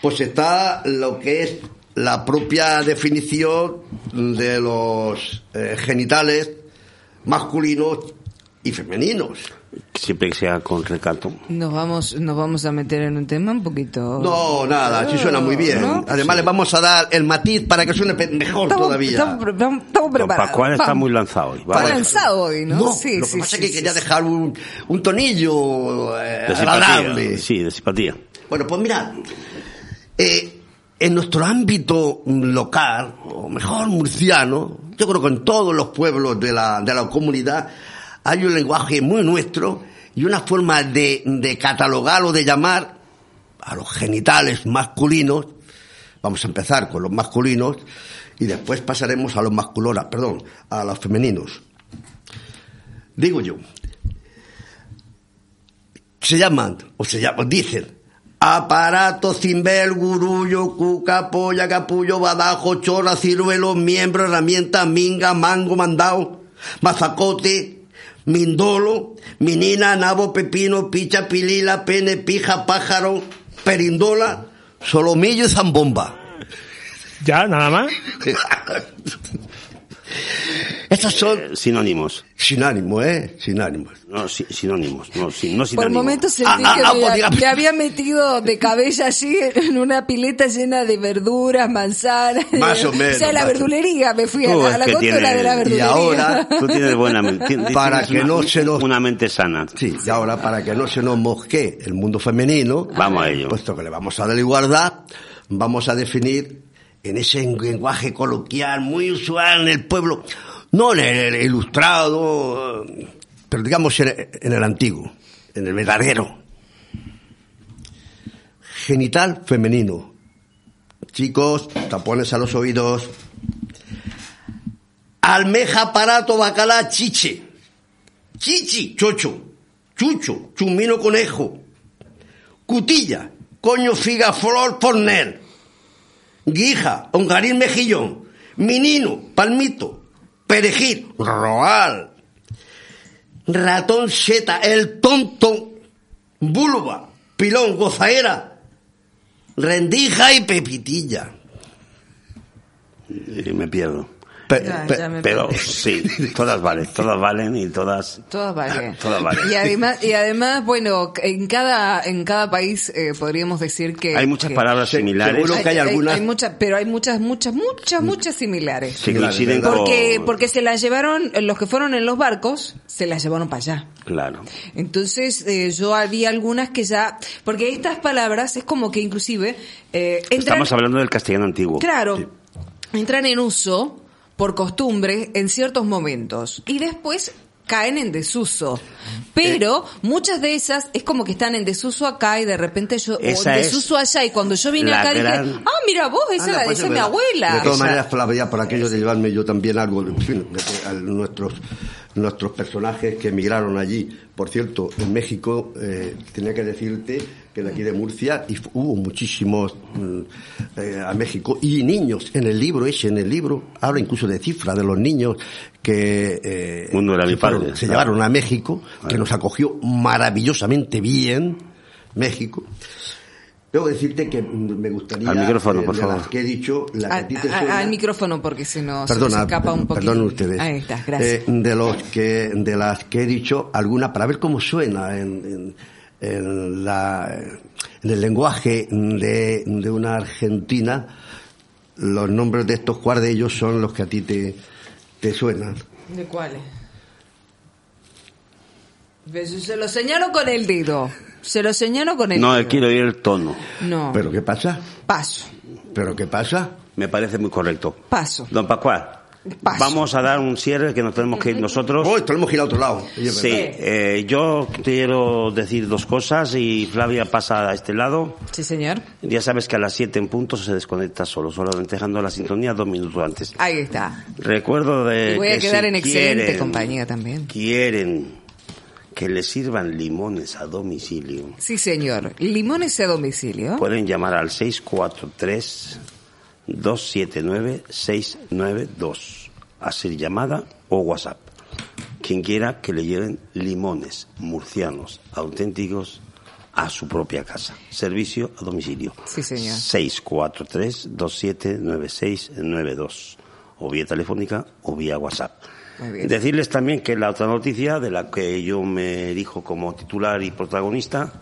Pues está lo que es la propia definición de los eh, genitales masculinos y femeninos. Siempre que sea con recato. Nos vamos, nos vamos a meter en un tema un poquito. No, nada, sí suena muy bien. ¿No? Además le vamos a dar el matiz para que suene mejor Estamos, todavía. estamos, preparados. Pascual está Vamos. muy lanzado hoy. Está lanzado hoy, ¿no? No, sí, lo sí, que pasa es que quería dejar un, un tonillo eh, De agradable. simpatía. Sí, de simpatía. Bueno, pues mira, eh, en nuestro ámbito local, o mejor murciano, yo creo que en todos los pueblos de la, de la comunidad hay un lenguaje muy nuestro y una forma de, de catalogar o de llamar a los genitales masculinos. Vamos a empezar con los masculinos y después pasaremos a los masculonas, perdón, a los femeninos. Digo yo, se llaman, o se llaman, dicen, aparato, cimbel, gurullo, cuca, polla, capullo, badajo, chora, ciruelo, miembro, herramienta, minga, mango, mandao, mazacote, mindolo, minina, nabo, pepino, picha, pilila, pene, pija, pájaro, perindola, solomillo y zambomba. ¿Ya? ¿Nada más? Estos son Eh, sinónimos. sin ánimo, ¿eh? Sin ánimo. No, si- sinónimos. No, sin, no Por sinónimos. momentos sentí Ah, ah, que ah, me, había metido de cabeza así en una pileta llena de verduras, manzanas. Más o menos, O sea, a la verdulería, me fui a Tú la, a góndola tienes- de la y verdulería. ahora- Tú tienes buena mente. Para que no se nos- Una mente sana. Sí, y ahora para que no se nos mosquee el mundo femenino, Vamos a ello. puesto que le vamos a dar igualdad, vamos a definir en ese lenguaje coloquial muy usual en el pueblo, no en el ilustrado, pero digamos en el, antiguo, en el verdadero. Genital femenino. Chicos, tapones a los oídos. almeja, aparato, bacalá, chiche, chichi, chocho, chucho, chumino, conejo, cutilla, coño, figa, flor, pornel, guija, hongarín, mejillón, menino, palmito, perejil, roal, ratón, seta, el tonto, vulva, pilón, gozaera, rendija y pepitilla. Y me pierdo pero sí, todas valen, todas valen y todas. Todas valen. todas valen. Y además, y además, bueno, en cada en cada país eh, podríamos decir que hay muchas palabras similares. Hay, hay, algunas. Hay, muchas, pero hay muchas, muchas, muchas, muchas similares. Sí, porque porque se las llevaron los que fueron en los barcos, se las llevaron para allá. Claro. Entonces eh, yo había algunas que ya, porque estas palabras es como que inclusive eh, estamos hablando del castellano antiguo. Claro. Entran en uso por costumbre en ciertos momentos y después caen en desuso. Pero muchas de esas es como que están en desuso acá y de repente yo, o en desuso allá y cuando yo vine acá dije, ah, mira vos, esa la dice mi abuela. De todas maneras, Flavia, por aquello de llevarme yo también algo, de, nuestros nuestros personajes que emigraron allí. Por cierto, en México, eh, tenía que decirte que de aquí de Murcia y hubo muchísimos mm, eh, a México y niños en el libro ese en el libro habla incluso de cifras de los niños que eh, era mi padre, se llevaron a México que nos acogió maravillosamente bien México Debo decirte que me gustaría. Al micrófono, por favor. Las que he dicho, la que Al micrófono, porque si no se escapa un poquito. Perdón ustedes. Ahí está, gracias. Eh, de, los que, de las que he dicho, alguna, para ver cómo suena en en, la, en el lenguaje de, de, una argentina, los nombres de estos cuardellos son los que a ti te, te suenan. ¿De cuáles? Se lo señalo con el dedo. Se lo señalo con el no, dedo. Quiero oír el tono. No. ¿Pero qué pasa? Paso. ¿Pero qué pasa? Me parece muy correcto. Paso. Don Pascual. Vamos a dar un cierre que nos tenemos que ir nosotros. Oh, tenemos que ir a otro lado. Sí, eh, yo quiero decir dos cosas y Flavia pasa a este lado. Sí, señor. Ya sabes que a las 7 en punto se desconecta solo, solo dejando la sintonía dos minutos antes. Ahí está. Recuerdo de. Y voy a quedar en excelente compañía también. Quieren que le sirvan limones a domicilio. Sí, señor. Limones a domicilio. Pueden llamar al 643 279-692. Hacer llamada o WhatsApp. Quien quiera que le lleven limones murcianos auténticos a su propia casa. Servicio a domicilio. Sí, señor. 643-279692. O vía telefónica o vía WhatsApp. Decirles también que la otra noticia de la que yo me erijo como titular y protagonista,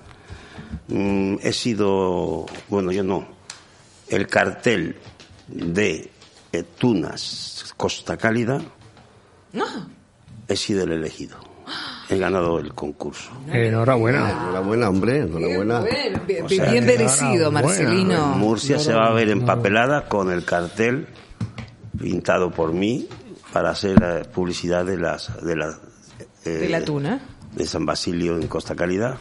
mm, he sido, bueno, yo no, el cartel de Tunas Costa Cálida, he sido el elegido. He ganado el concurso. Enhorabuena. Enhorabuena, hombre. Enhorabuena. Bien, merecido, Marcelino. Murcia se va a ver empapelada con el cartel pintado por mí para hacer la publicidad de las de la eh, de la tuna. de San Basilio en Costa Cálida.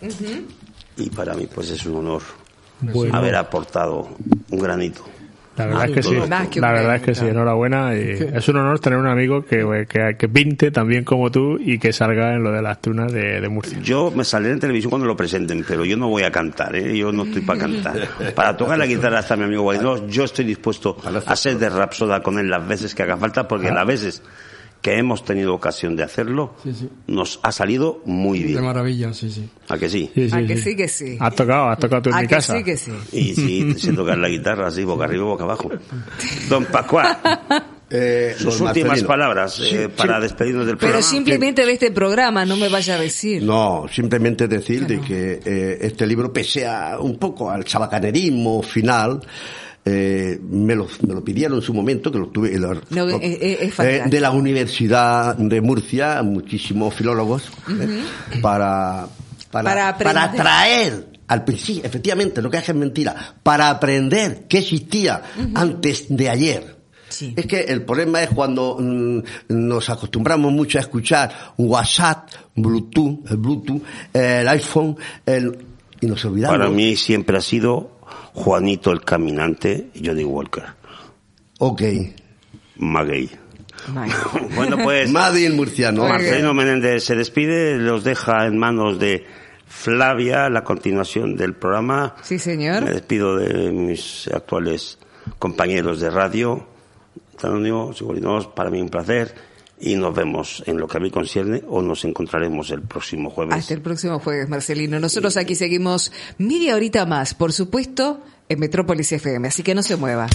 Y para mí pues es un honor haber aportado un granito la verdad es que sí. La verdad es que sí, enhorabuena. Y es un honor tener un amigo que, que, que, pinte también como tú y que salga en lo de las tunas de, de Murcia. Yo me saldré en televisión cuando lo presenten, pero yo no voy a cantar, ¿eh? yo no estoy para cantar. Para tocar la guitarra hasta mi amigo Guaidó, yo estoy dispuesto a ser de rapsoda con él las veces que haga falta, porque las veces que hemos tenido ocasión de hacerlo, nos ha salido muy bien. De maravilla, sí, sí. ¿A que sí? ¿A que sí, que sí? Has tocado, has tocado tú en mi casa. sí, que sí. Y sí, sé tocar la guitarra así, boca arriba, boca abajo. Don Pascual. Eh, Sus últimas palabras eh, para despedirnos del programa. Pero simplemente de este programa, no me vaya a decir. No, simplemente decir de que eh, este libro, pese a un poco al chabacanerismo final, eh, me, lo, me, lo, pidieron en su momento, que lo tuve eh, de la Universidad de Murcia, muchísimos filólogos, eh, para, para, para, traer al principio, efectivamente, lo que es mentira, para aprender qué existía antes de ayer. Es que el problema es cuando mm, nos acostumbramos mucho a escuchar WhatsApp, Bluetooth, el Bluetooth, el iPhone, el, y nos olvidamos. Para mí siempre ha sido Juanito el Caminante y Johnny Walker. Ok. Maguey. bueno, pues. Madrid murciano. Marcelino Menéndez se despide, los deja en manos de Flavia la continuación del programa. Sí, señor. Me despido de mis actuales compañeros de radio. Antonio, para mí un placer y nos vemos en lo que a mí concierne o nos encontraremos el próximo jueves. Hasta el próximo jueves, Marcelino. Nosotros aquí seguimos media horita más, por supuesto, en Metrópolis FM, así que no se mueva.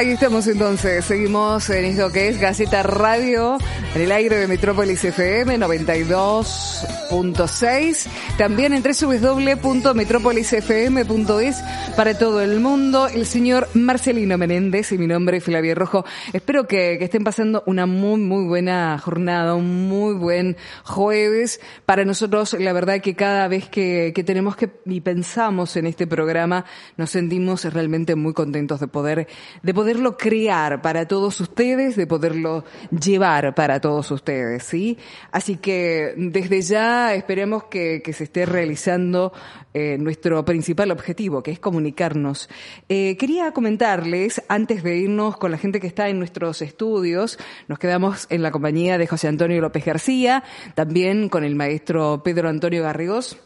Ahí estamos entonces, seguimos en esto que es Gaceta Radio, en el aire de Metrópolis FM 92.6, también en www.metropolisfm.es para todo el mundo, el señor Marcelino Menéndez y mi nombre es Flavia Rojo. Espero que, estén pasando una muy, muy buena jornada, un muy buen jueves. Para nosotros, la verdad que cada vez que, que tenemos que y pensamos en este programa, nos sentimos realmente muy contentos de poder, de poderlo crear para todos ustedes, de poderlo llevar para todos ustedes, ¿sí? Así que desde ya esperemos que, se esté realizando eh, nuestro principal objetivo, que es comunicarnos. Eh, quería comentarles, antes de irnos con la gente que está en nuestros estudios, nos quedamos en la compañía de José Antonio López García, también con el maestro Pedro Antonio Garrigos.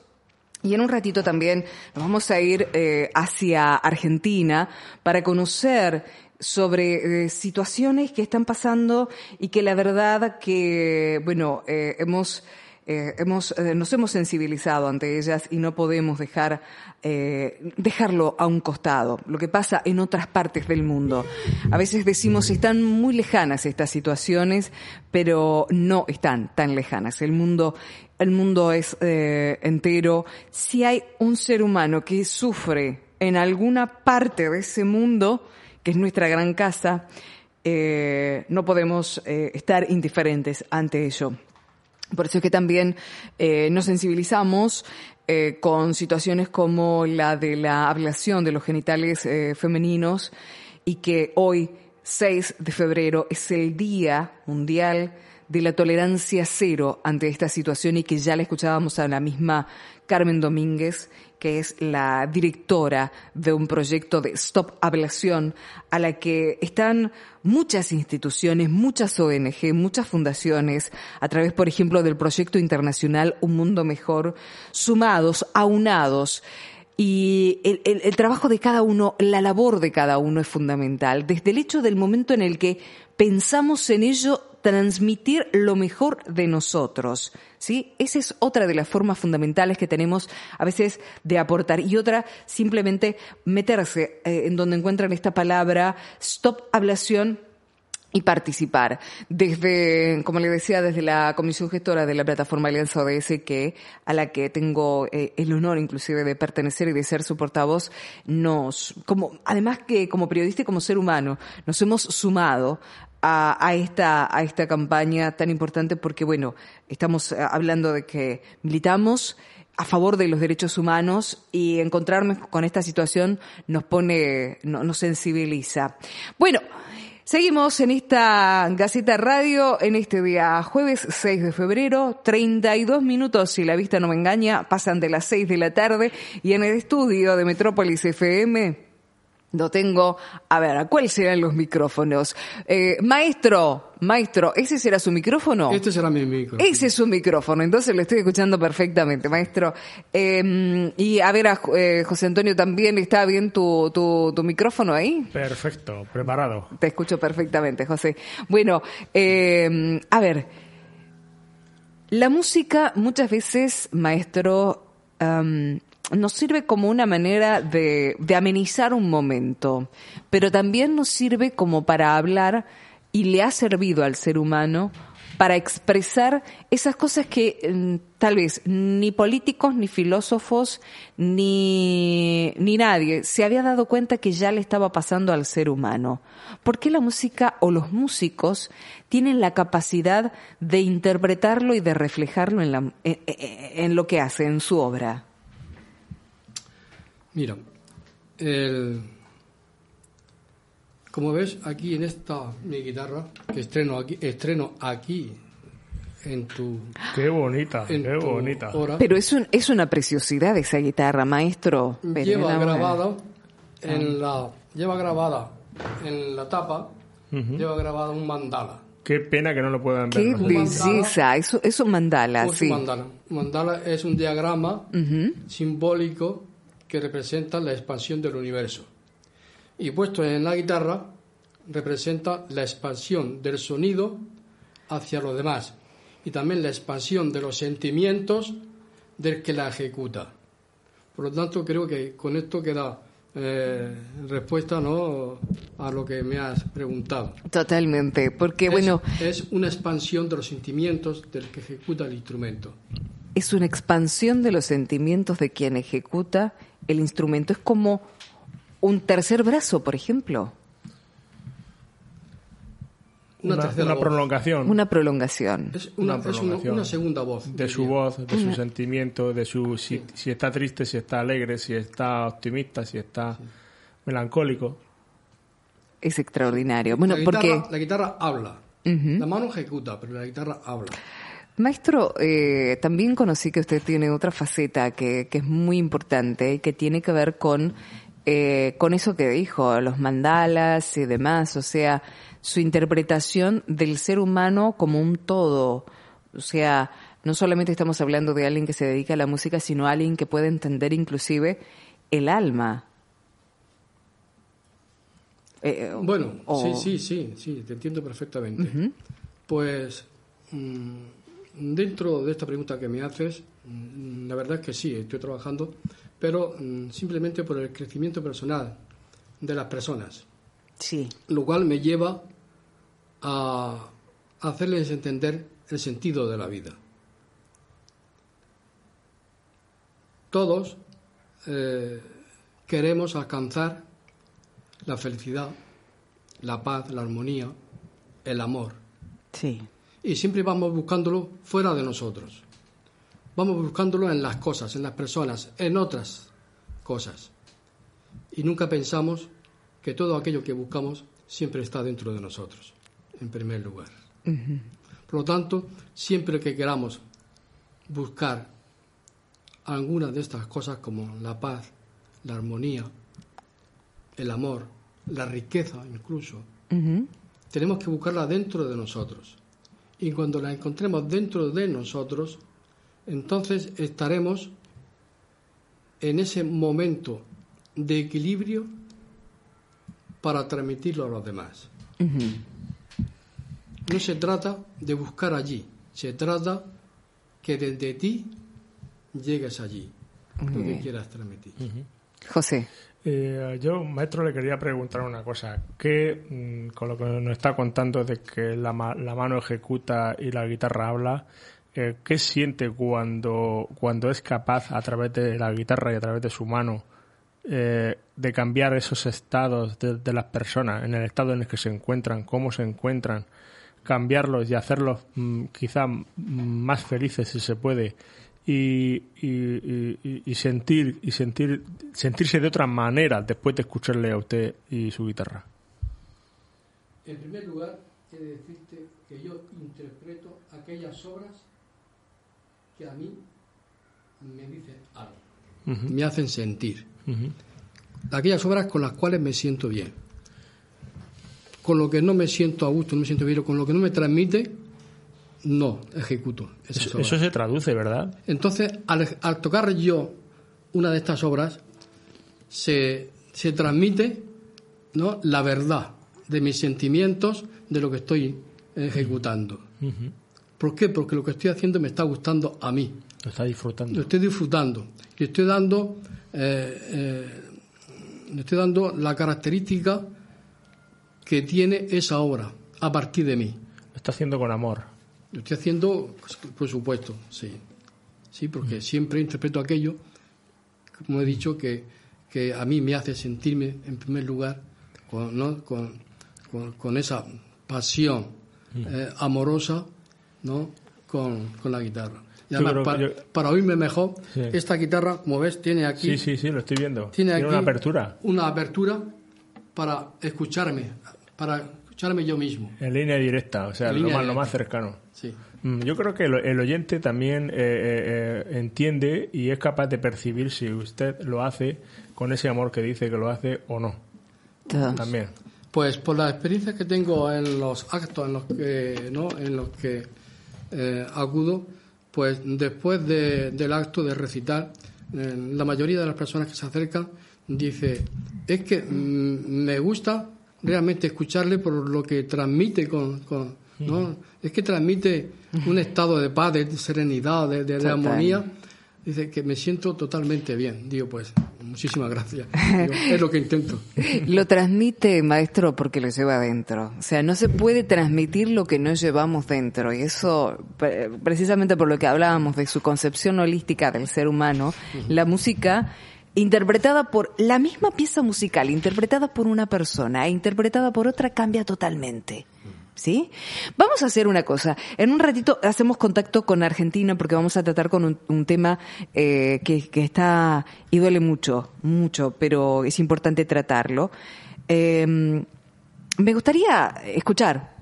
Y en un ratito también nos vamos a ir eh, hacia Argentina para conocer sobre situaciones que están pasando y que la verdad que, bueno, hemos eh, hemos, eh, nos hemos sensibilizado ante ellas y no podemos dejar, eh, dejarlo a un costado. Lo que pasa en otras partes del mundo. A veces decimos están muy lejanas estas situaciones, pero no están tan lejanas. El mundo, el mundo es entero. Si hay un ser humano que sufre en alguna parte de ese mundo, que es nuestra gran casa, no podemos estar indiferentes ante ello. Por eso es que también eh, nos sensibilizamos eh, con situaciones como la de la ablación de los genitales eh, femeninos y que hoy, 6 de febrero, es el Día Mundial de la Tolerancia Cero ante esta situación y que ya le escuchábamos a la misma Carmen Domínguez que es la directora de un proyecto de Stop Ablación, a la que están muchas instituciones, muchas ONG, muchas fundaciones, a través, por ejemplo, del proyecto internacional Un Mundo Mejor, sumados, aunados. Y el, el, trabajo de cada uno, la labor de cada uno es fundamental. Desde el hecho del momento en el que pensamos en ello, transmitir lo mejor de nosotros. ¿sí? Esa es otra de las formas fundamentales que tenemos a veces de aportar. Y otra, simplemente meterse eh, en donde encuentran esta palabra stop ablación y participar. Desde, como le decía, desde la comisión gestora de la plataforma Alianza ODS, que, a la que tengo eh, el honor inclusive de pertenecer y de ser su portavoz, nos, como, además que como periodista y como ser humano, nos hemos sumado a, esta, a esta campaña tan importante porque, bueno, estamos eh, hablando de que militamos a favor de los derechos humanos y encontrarnos con esta situación nos pone, nos sensibiliza. Bueno, Seguimos en esta Gaceta Radio en este día jueves 6 de febrero, 32 minutos, si la vista no me engaña, pasan de las 6 de la tarde y en el estudio de Metrópolis FM no tengo, a ver, ¿cuáles serán los micrófonos? Eh, maestro, maestro, ¿ese será su micrófono? Este será mi micrófono. Ese es su micrófono, entonces lo estoy escuchando perfectamente, maestro. Em, y a ver, a, eh, José Antonio, ¿también está bien tu, tu, tu, micrófono ahí? Perfecto, preparado. Te escucho perfectamente, José. Bueno, eh, a ver, la música muchas veces, maestro, um, nos sirve como una manera de, de, amenizar un momento, pero también nos sirve como para hablar y le ha servido al ser humano para expresar esas cosas que mm, tal vez ni políticos, ni filósofos, ni, ni nadie se había dado cuenta que ya le estaba pasando al ser humano. ¿Por qué la música o los músicos tienen la capacidad de interpretarlo y de reflejarlo en, la, en lo que hace, en su obra? Mira, como ves aquí en esta mi guitarra que estreno aquí, estreno aquí en tu qué bonita, qué bonita. Pero es un, es una preciosidad esa guitarra, maestro. Lleva grabada en la lleva grabada en la tapa, lleva grabada un mandala. Qué pena que no lo puedan ver. Qué belleza, eso es un mandala, sí. Un mandala. mandala es un diagrama simbólico que representa la expansión del universo. Y puesto en la guitarra, representa la expansión del sonido hacia los demás y también la expansión de los sentimientos del que la ejecuta. Por lo tanto, creo que con esto queda eh, respuesta ¿no? a lo que me has preguntado. Totalmente, porque bueno... Es una expansión de los sentimientos del que ejecuta el instrumento. Es una expansión de los sentimientos de quien ejecuta el instrumento es como un tercer brazo, por ejemplo. Una, prolongación. Una prolongación. Es una, segunda voz. De su voz, de su sentimiento, de su si, está triste, si está alegre, si está optimista, si está melancólico. Es extraordinario. Bueno, la guitarra, porque la guitarra habla. La mano ejecuta, pero la guitarra habla. Maestro, eh, también conocí que usted tiene otra faceta que, que es muy importante y que tiene que ver con, eh, con eso que dijo, los mandalas y demás, o sea, su interpretación del ser humano como un todo. O sea, no solamente estamos hablando de alguien que se dedica a la música, sino alguien que puede entender inclusive el alma. Eh, bueno, sí, sí, sí, sí, te entiendo perfectamente. Pues... Mm, dentro de esta pregunta que me haces, mm, la verdad es que sí, estoy trabajando, pero mm, simplemente por el crecimiento personal de las personas. Sí. Lo cual me lleva a hacerles entender el sentido de la vida. Todos eh, queremos alcanzar la felicidad, la paz, la armonía, el amor. Sí. Y siempre vamos buscándolo fuera de nosotros. Vamos buscándolo en las cosas, en las personas, en otras cosas. Y nunca pensamos que todo aquello que buscamos siempre está dentro de nosotros, en primer lugar. Por lo tanto, siempre que queramos buscar algunas de estas cosas como la paz, la armonía, el amor, la riqueza incluso, tenemos que buscarla dentro de nosotros. Y cuando la encontremos dentro de nosotros, entonces estaremos en ese momento de equilibrio para transmitirlo a los demás. No se trata de buscar allí, se trata que desde ti llegues allí, lo que quieras transmitir. José. Eh, yo, maestro, le quería preguntar una cosa. ¿Qué, mm, con lo que nos está contando de que la, la mano ejecuta y la guitarra habla, eh, ¿qué siente cuando, cuando es capaz, a través de la guitarra y a través de su mano, eh, de cambiar esos estados de, las personas, en el estado en el que se encuentran, cómo se encuentran, cambiarlos y hacerlos mm, quizá más felices si se puede? Y, y, sentir y sentir sentirse de otra manera después de escucharle a usted y su guitarra. En primer lugar, he de decirte que yo interpreto aquellas obras que a mí me dicen algo, me hacen sentir. Aquellas obras con las cuales me siento bien. Con lo que no me siento a gusto, no me siento bien, con lo que no me transmite, no ejecuto. Eso, eso, se traduce, ¿verdad? Entonces, al, tocar yo una de estas obras, se, se transmite ¿no? la verdad de mis sentimientos de lo que estoy ejecutando. ¿Por qué? Porque lo que estoy haciendo me está gustando a mí. Lo está disfrutando. Lo estoy disfrutando. Y estoy dando, eh, eh, estoy dando la característica que tiene esa obra a partir de mí. Lo está haciendo con amor. Lo estoy haciendo, por supuesto, sí. Sí, porque siempre interpreto aquello, como he dicho, que, que a mí me hace sentirme, en primer lugar, con, ¿no? con, con, esa pasión eh, amorosa ¿no? con, con la guitarra. Y además, para, para, oírme mejor, esta guitarra, como ves, tiene aquí. Sí, sí, sí, lo estoy viendo. Tiene, aquí una apertura. Una apertura para escucharme, para escucharme yo mismo. En línea directa, o sea, lo más, lo más, cercano. Sí. Mm, yo creo que el, oyente también eh, eh, eh, entiende y es capaz de percibir si usted lo hace con ese amor que dice que lo hace o no. También. Pues por la experiencia que tengo en los actos en los que, ¿no? en los que acudo, pues después del acto de recitar, la mayoría de las personas que se acercan dice, es que mm, me gusta realmente escucharle por lo que transmite con, ¿no? Es que transmite un estado de paz, de serenidad, de, armonía. Dice que me siento totalmente bien. Digo, pues, muchísimas gracias. es lo que intento. lo transmite, maestro, porque lo lleva adentro. O sea, no se puede transmitir lo que no llevamos dentro. Y eso, precisamente por lo que hablábamos de su concepción holística del ser humano, la música interpretada por la misma pieza musical, interpretada por una persona e interpretada por otra, cambia totalmente. ¿Sí? Vamos a hacer una cosa. En un ratito hacemos contacto con Argentina porque vamos a tratar con un, tema eh, que, está y duele mucho, mucho, pero es importante tratarlo. Em, me gustaría escuchar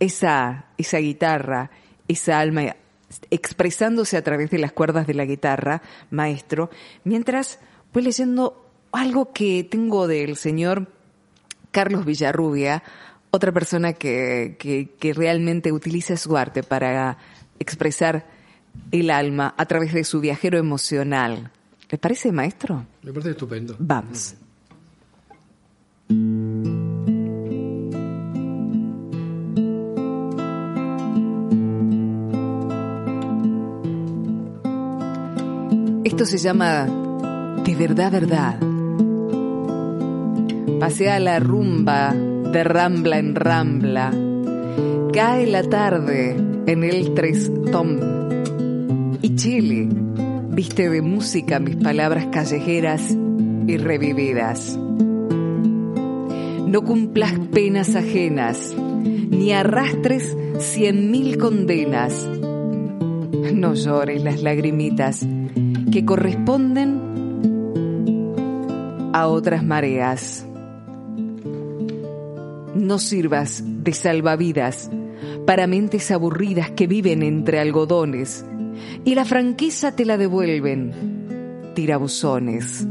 esa, esa guitarra, esa alma expresándose a través de las cuerdas de la guitarra, maestro, mientras voy leyendo algo que tengo del señor Carlos Villarrubia, otra persona que, que, realmente utiliza su arte para expresar el alma a través de su viajero emocional. ¿Le parece, maestro? Me parece estupendo. Vamos. Esto se llama De verdad, verdad. Pasea la rumba de rambla en rambla. Cae la tarde en el tres tom. Y Chile viste de música mis palabras callejeras y revividas. No cumplas penas ajenas, ni arrastres cien mil condenas. No llores las lagrimitas que corresponden a otras mareas. No sirvas de salvavidas para mentes aburridas que viven entre algodones y la franqueza te la devuelven tirabuzones.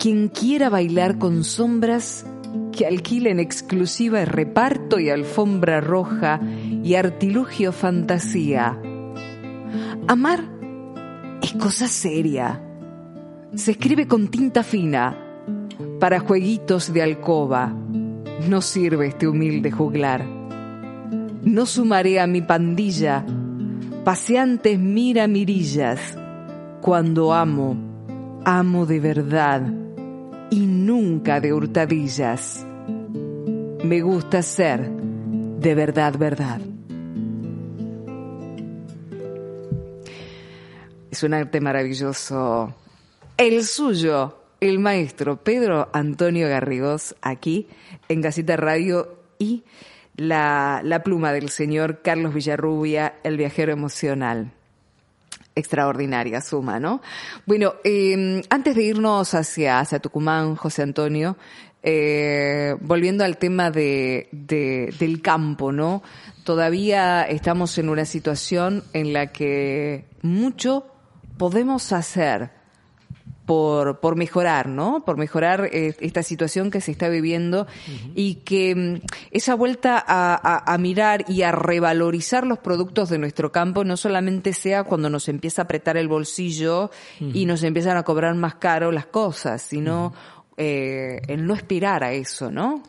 Quien quiera bailar con sombras, que alquilen exclusiva reparto y alfombra roja y artilugio fantasía. Amar es cosa seria. Se escribe con tinta fina para jueguitos de alcoba. No sirve este humilde juglar. No sumaré a mi pandilla paseantes mira mirillas. Cuando amo, amo de verdad y nunca de hurtadillas. Me gusta ser de verdad, verdad. Es un arte maravilloso. El suyo, el maestro Pedro Antonio Garrigos, aquí en Gaceta Radio y la, pluma del señor Carlos Villarrubia, el viajero emocional extraordinaria suma, ¿no? Bueno, em, antes de irnos hacia, hacia Tucumán, José Antonio, eh, volviendo al tema de, del campo, ¿no? Todavía estamos en una situación en la que mucho podemos hacer por, por mejorar, ¿no? Por mejorar eh, esta situación que se está viviendo y que mm, esa vuelta a, a, mirar y a revalorizar los productos de nuestro campo no solamente sea cuando nos empieza a apretar el bolsillo y nos empiezan a cobrar más caro las cosas, sino eh, el no aspirar a eso, ¿no?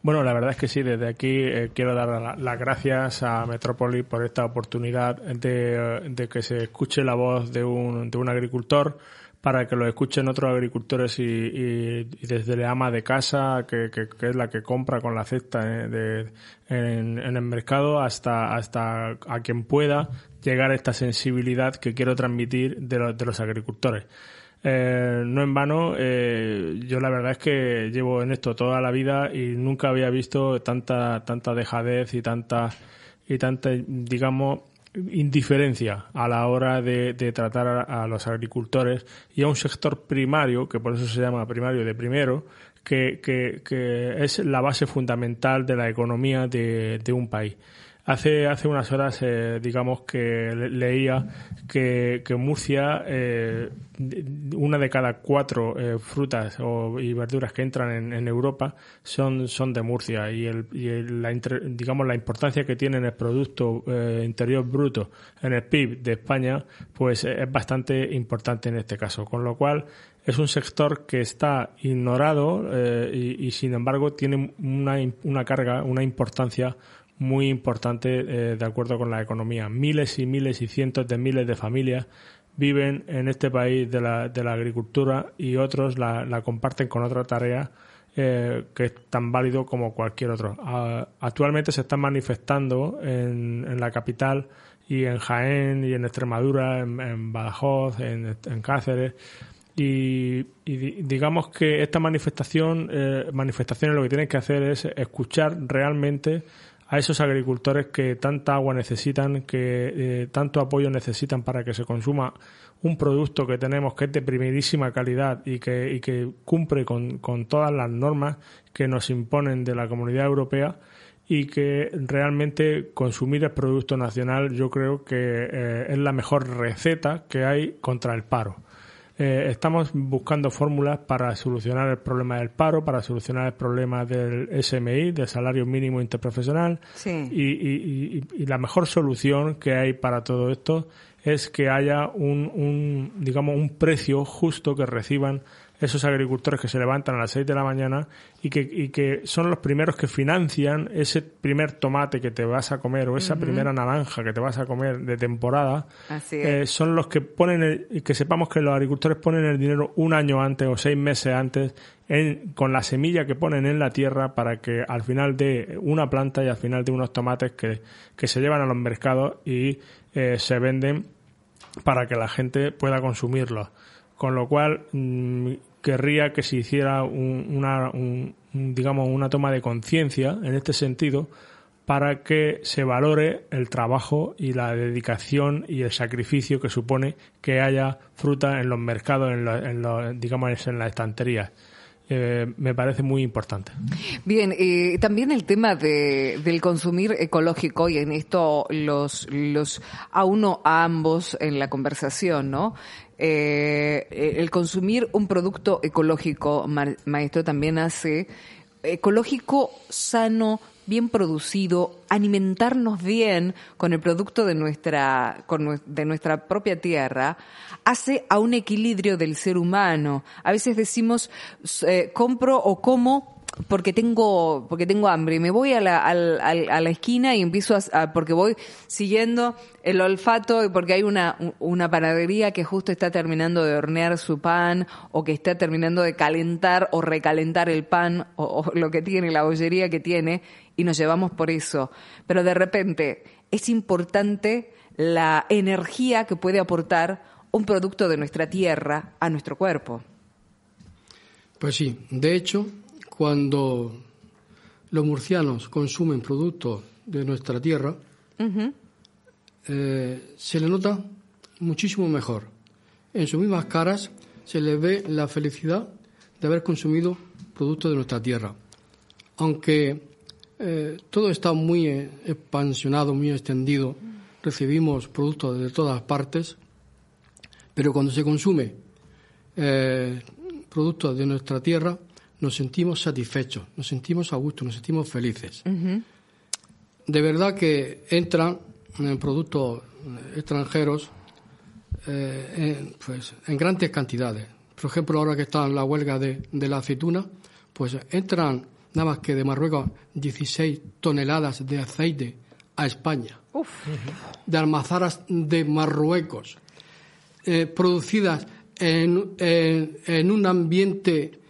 Bueno, la verdad es que sí, desde aquí eh, quiero dar las gracias a Metrópoli por esta oportunidad de, de, que se escuche la voz de un, de un agricultor para que lo escuchen otros agricultores y, desde la ama de casa, que, es la que compra con la cesta eh, en, el mercado, hasta, hasta a quien pueda llegar a esta sensibilidad que quiero transmitir de, de los agricultores. Eh, no en vano, eh, yo la verdad es que llevo en esto toda la vida y nunca había visto tanta, tanta dejadez y tanta, y tanta, digamos, indiferencia a la hora de, tratar a, los agricultores y a un sector primario, que por eso se llama primario de primero, que, que, es la base fundamental de la economía de un país. Hace, hace unas horas, eh, digamos que leía que, que Murcia, eh, una de cada cuatro eh, frutas o, y verduras que entran en, en, Europa son, son de Murcia y, el, y la, digamos la importancia que tiene en el Producto Interior Bruto, en el PIB de España, pues es bastante importante en este caso. Con lo cual, es un sector que está ignorado y, y, sin embargo tiene una, una carga, una importancia muy importante eh, de acuerdo con la economía. Miles y miles y cientos de miles de familias viven en este país de la, de la agricultura y otros la, la comparten con otra tarea eh, que es tan válido como cualquier otro. actualmente se están manifestando en, en, la capital y en Jaén y en Extremadura, en, Badajoz, en, en Cáceres. Y, y, digamos que esta manifestación, eh, manifestaciones lo que tienen que hacer es escuchar realmente a esos agricultores que tanta agua necesitan, que eh, tanto apoyo necesitan para que se consuma un producto que tenemos que es de primerísima calidad y que, cumple con, con todas las normas que nos imponen de la Comunidad Europea y que realmente consumir el producto nacional yo creo que eh, es la mejor receta que hay contra el paro. Eh, estamos buscando fórmulas para solucionar el problema del paro, para solucionar el problema del SMI, del salario mínimo interprofesional. Y, la mejor solución que hay para todo esto es que haya un, digamos, un precio justo que reciban esos agricultores que se levantan a las 6 de la mañana y que, y que son los primeros que financian ese primer tomate que te vas a comer o esa primera naranja que te vas a comer de temporada, eh, son los que ponen, y que sepamos que los agricultores ponen el dinero un año antes o seis meses antes en, con la semilla que ponen en la tierra para que al final de una planta y al final de unos tomates que, que se llevan a los mercados y eh, se venden para que la gente pueda consumirlos. Con lo cual, mm, querría que se hiciera una, digamos, una toma de conciencia en este sentido para que se valore el trabajo y la dedicación y el sacrificio que supone que haya fruta en los mercados, en, en digamos, en las estanterías. Eh, me parece muy importante. Bien, también el tema de, del consumir ecológico, y en esto los, los a uno a ambos en la conversación, ¿no? Eh, el consumir un producto ecológico, maestro, también hace ecológico, sano, bien producido, alimentarnos bien con el producto de nuestra, con, de nuestra propia tierra, hace a un equilibrio del ser humano. A veces decimos, eh, compro o como porque tengo porque tengo hambre me voy a la, a, la esquina y empiezo a, porque voy siguiendo el olfato y porque hay una una panadería que justo está terminando de hornear su pan o que está terminando de calentar o recalentar el pan o, lo que tiene la bollería que tiene y nos llevamos por eso pero de repente es importante la energía que puede aportar un producto de nuestra tierra a nuestro cuerpo pues sí de hecho cuando los murcianos consumen productos de nuestra tierra, eh, se le nota muchísimo mejor. En sus mismas caras se les ve la felicidad de haber consumido productos de nuestra tierra. Aunque eh, todo está muy eh, expansionado, muy extendido, recibimos productos de todas partes, pero cuando se consume productos de nuestra tierra, nos sentimos satisfechos, nos sentimos a gusto, nos sentimos felices. De verdad que entran en productos extranjeros eh, en, pues, en grandes cantidades. Por ejemplo, ahora que está en la huelga de, la aceituna, pues entran nada más que de Marruecos 16 toneladas de aceite a España, de almazaras de Marruecos, eh, producidas en, en, un ambiente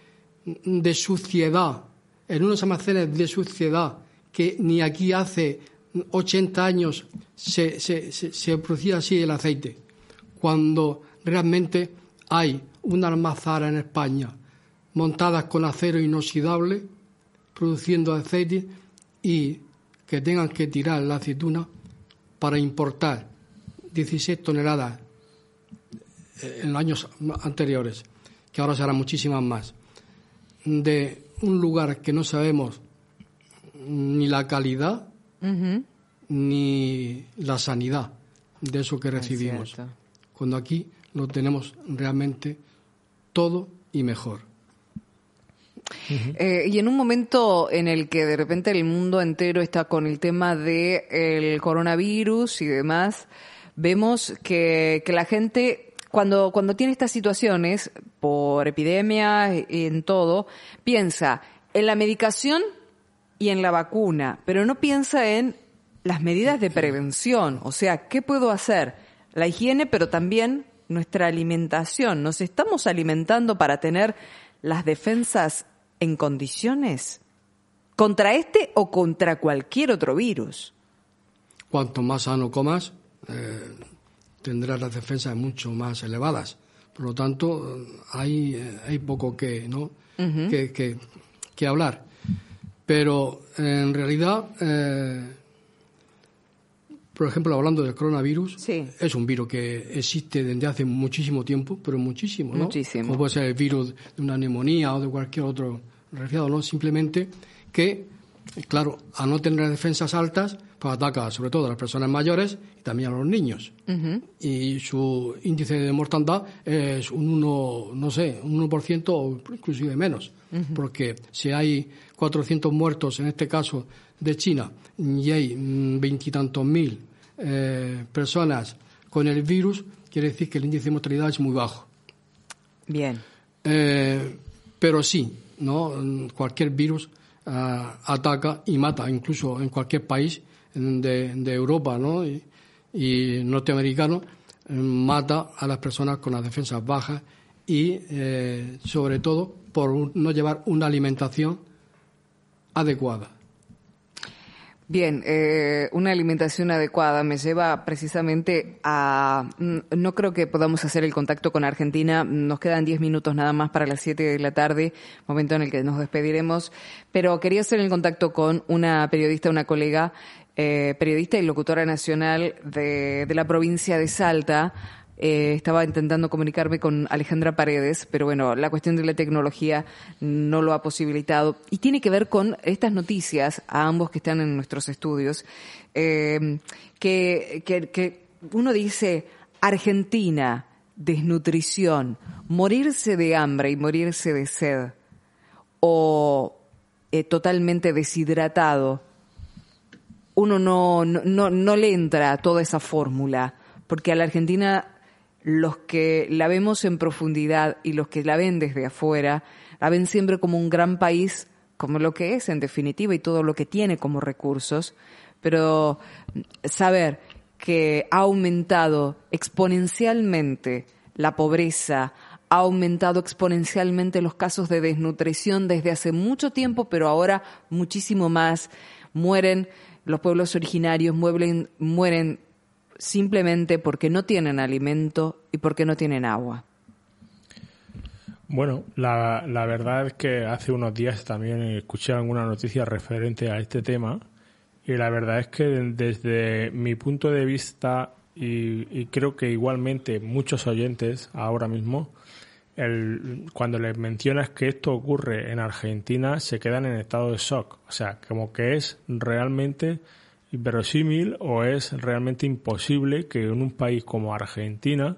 de suciedad, en unos almacenes de suciedad que ni aquí hace 80 años se, se, producía así el aceite, cuando realmente hay una almazara en España montadas con acero inoxidable, produciendo aceite y que tengan que tirar la aceituna para importar 16 toneladas en los años anteriores, que ahora serán muchísimas más de un lugar que no sabemos ni la calidad ni la sanidad de eso que recibimos. Cuando aquí lo tenemos realmente todo y mejor. Eh, y en un momento en el que de repente el mundo entero está con el tema del el coronavirus y demás, vemos que, que la gente cuando, cuando tiene estas situaciones, por epidemia, en todo, piensa en la medicación y en la vacuna, pero no piensa en las medidas de prevención, o sea, ¿qué puedo hacer? La higiene, pero también nuestra alimentación. ¿Nos estamos alimentando para tener las defensas en condiciones? ¿Contra este o contra cualquier otro virus? Cuanto más sano comas, eh, tendrá las defensas mucho más elevadas. Por lo tanto, hay, hay poco que, ¿no? que, que, hablar. Pero en realidad, eh, por ejemplo, hablando del coronavirus, es un virus que existe desde hace muchísimo tiempo, pero muchísimo, ¿no? Muchísimo. Como puede ser el virus de una neumonía o de cualquier otro resfriado, ¿no? Simplemente que, claro, a no tener defensas altas, pues ataca sobre todo a las personas mayores también a los niños. Y su índice de mortandad es un 1, no sé, un 1% o inclusive menos. Porque si hay 400 muertos, en este caso de China, y hay veintitantos mil eh, personas con el virus, quiere decir que el índice de mortalidad es muy bajo. Bien. pero sí, ¿no? Cualquier virus ataca y mata, incluso en cualquier país de, Europa ¿no? y, norteamericano, mata a las personas con las defensas bajas y, eh, sobre todo, por no llevar una alimentación adecuada. Bien, eh, una alimentación adecuada me lleva precisamente a... Mm, no creo que podamos hacer el contacto con Argentina. Nos quedan 10 minutos nada más para las 7 de la tarde, momento en el que nos despediremos. Pero quería hacer el contacto con una periodista, una colega, eh, periodista y locutora nacional de, de la provincia de Salta, eh, estaba intentando comunicarme con Alejandra Paredes, pero bueno, la cuestión de la tecnología no lo ha posibilitado. Y tiene que ver con estas noticias, a ambos que están en nuestros estudios, eh, que, que, uno dice, Argentina, desnutrición, morirse de hambre y morirse de sed, o eh, totalmente deshidratado, uno no, no, no, le entra toda esa fórmula, porque a la Argentina los que la vemos en profundidad y los que la ven desde afuera, la ven siempre como un gran país, como lo que es en definitiva y todo lo que tiene como recursos, pero saber que ha aumentado exponencialmente la pobreza, ha aumentado exponencialmente los casos de desnutrición desde hace mucho tiempo, pero ahora muchísimo más. Mueren los pueblos originarios, mueren, mueren simplemente porque no tienen alimento y porque no tienen agua? Bueno, la, la verdad es que hace unos días también escuché alguna noticia referente a este tema y la verdad es que desde mi punto de vista y, creo que igualmente muchos oyentes ahora mismo, el, cuando les mencionas que esto ocurre en Argentina, se quedan en estado de shock. O sea, como que es realmente inverosímil o es realmente imposible que en un país como Argentina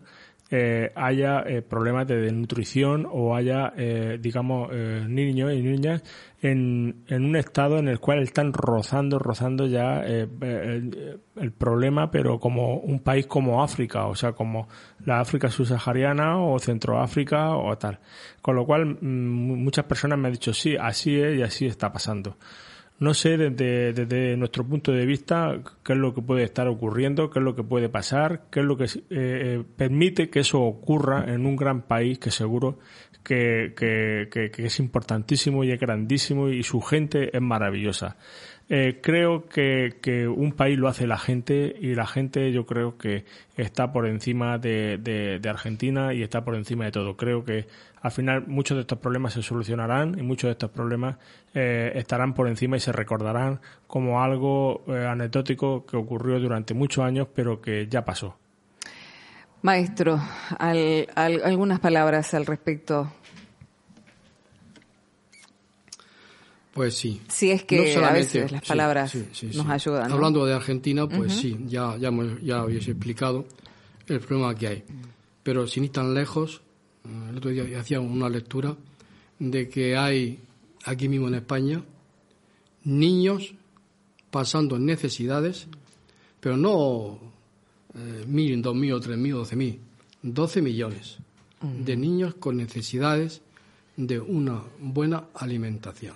eh, haya eh, problemas de desnutrición o haya, eh, digamos, niños y niñas en, en, un estado en el cual están rozando, rozando ya el, el, problema, pero como un país como África, o sea, como la África subsahariana o Centroáfrica o tal. Con lo cual, mm, muchas personas me han dicho, sí, así es y así está pasando. No sé desde, desde, nuestro punto de vista qué es lo que puede estar ocurriendo, qué es lo que puede pasar, qué es lo que eh, eh, permite que eso ocurra en un gran país que seguro que, que, es importantísimo y es grandísimo y su gente es maravillosa. Eh, creo que, un país lo hace la gente y la gente yo creo que está por encima de, de Argentina y está por encima de todo. Creo que al final muchos de estos problemas se solucionarán y muchos de estos problemas eh, estarán por encima y se recordarán como algo eh, anecdótico que ocurrió durante muchos años pero que ya pasó. Maestro, algunas palabras al respecto. Pues sí. Sí, es que a veces las palabras nos ayudan. Hablando de Argentina, pues sí, ya, ya, ya habéis explicado el problema que hay. Pero sin ir tan lejos, el otro día hacía una lectura de que hay aquí mismo en España niños pasando necesidades, pero no eh, mil, dos mil, tres mil, doce mil, doce millones de niños con necesidades de una buena alimentación.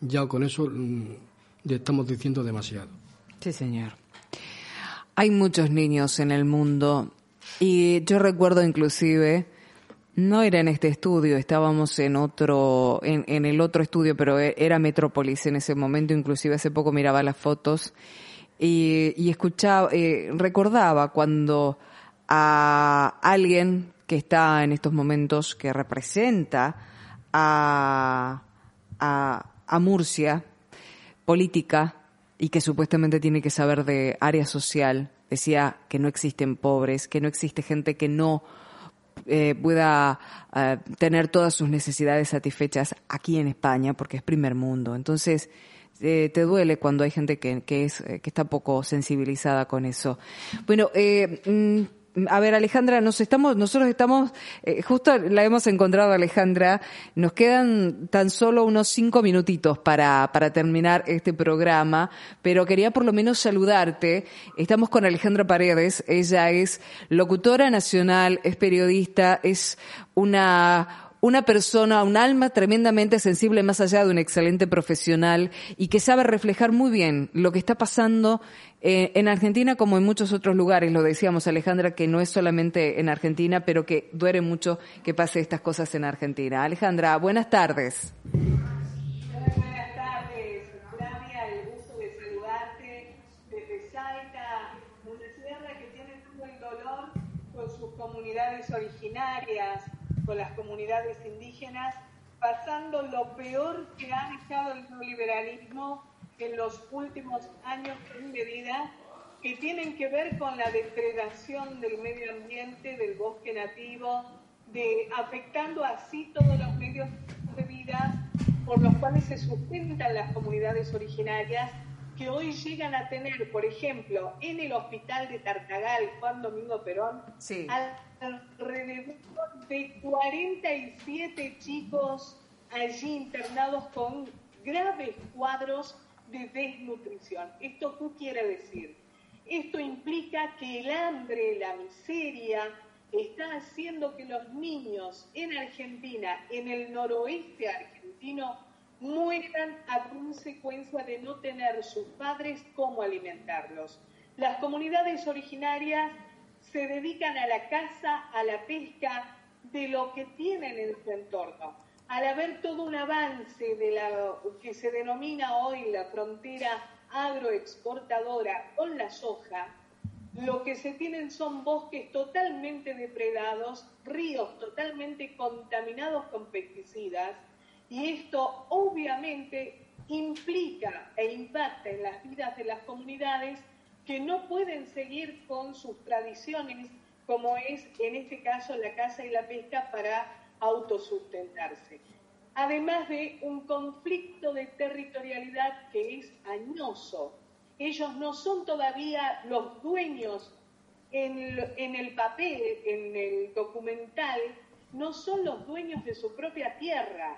Ya con eso mm, le estamos diciendo demasiado. Sí, señor. Hay muchos niños en el mundo y yo recuerdo inclusive, no era en este estudio, estábamos en otro, en, el otro estudio, pero e, era Metrópolis en ese momento, inclusive hace poco miraba las fotos y, y escuchaba, eh, recordaba cuando a alguien que está en estos momentos, que representa a, a, a Murcia, política, y que supuestamente tiene que saber de área social, decía que no existen pobres, que no existe gente que no eh, pueda eh, tener todas sus necesidades satisfechas aquí en España, porque es primer mundo. Entonces, eh, te duele cuando hay gente que, que, es, que está poco sensibilizada con eso. Bueno, mm, a ver, Alejandra, nos estamos, nosotros estamos, eh, justo la hemos encontrado, Alejandra. Nos quedan tan solo unos cinco minutitos para, para terminar este programa, pero quería por lo menos saludarte. Estamos con Alejandra Paredes. Ella es locutora nacional, es periodista, es una una persona, un alma tremendamente sensible más allá de un excelente profesional y que sabe reflejar muy bien lo que está pasando eh, en Argentina como en muchos otros lugares. Lo decíamos Alejandra, que no es solamente en Argentina, pero que duele mucho que pase estas cosas en Argentina. Alejandra, buenas tardes. Originarias con las comunidades indígenas, pasando lo peor que ha dejado el neoliberalismo en los últimos años en medida que tienen que ver con la depredación del medio ambiente, del bosque nativo, de afectando así todos los medios de vida por los cuales se sustentan las comunidades originarias que hoy llegan a tener, por ejemplo, en el hospital de Tartagal, Juan Domingo Perón, alrededor de 47 chicos allí internados con graves cuadros de desnutrición. ¿Esto qué quiere decir? Esto implica que el hambre, la miseria, está haciendo que los niños en Argentina, en el noroeste argentino, mueran a consecuencia de no tener sus padres cómo alimentarlos. Las comunidades originarias se dedican a la caza, a la pesca, de lo que tienen en su entorno. Al haber todo un avance de la que se denomina hoy la frontera agroexportadora con la soja, lo que se tienen son bosques totalmente depredados, ríos totalmente contaminados con pesticidas, y esto obviamente implica e impacta en las vidas de las comunidades que no pueden seguir con sus tradiciones, como es en este caso la caza y la pesca para autosustentarse. Además de un conflicto de territorialidad que es añoso. Ellos no son todavía los dueños en, el papel, en el documental, no son los dueños de su propia tierra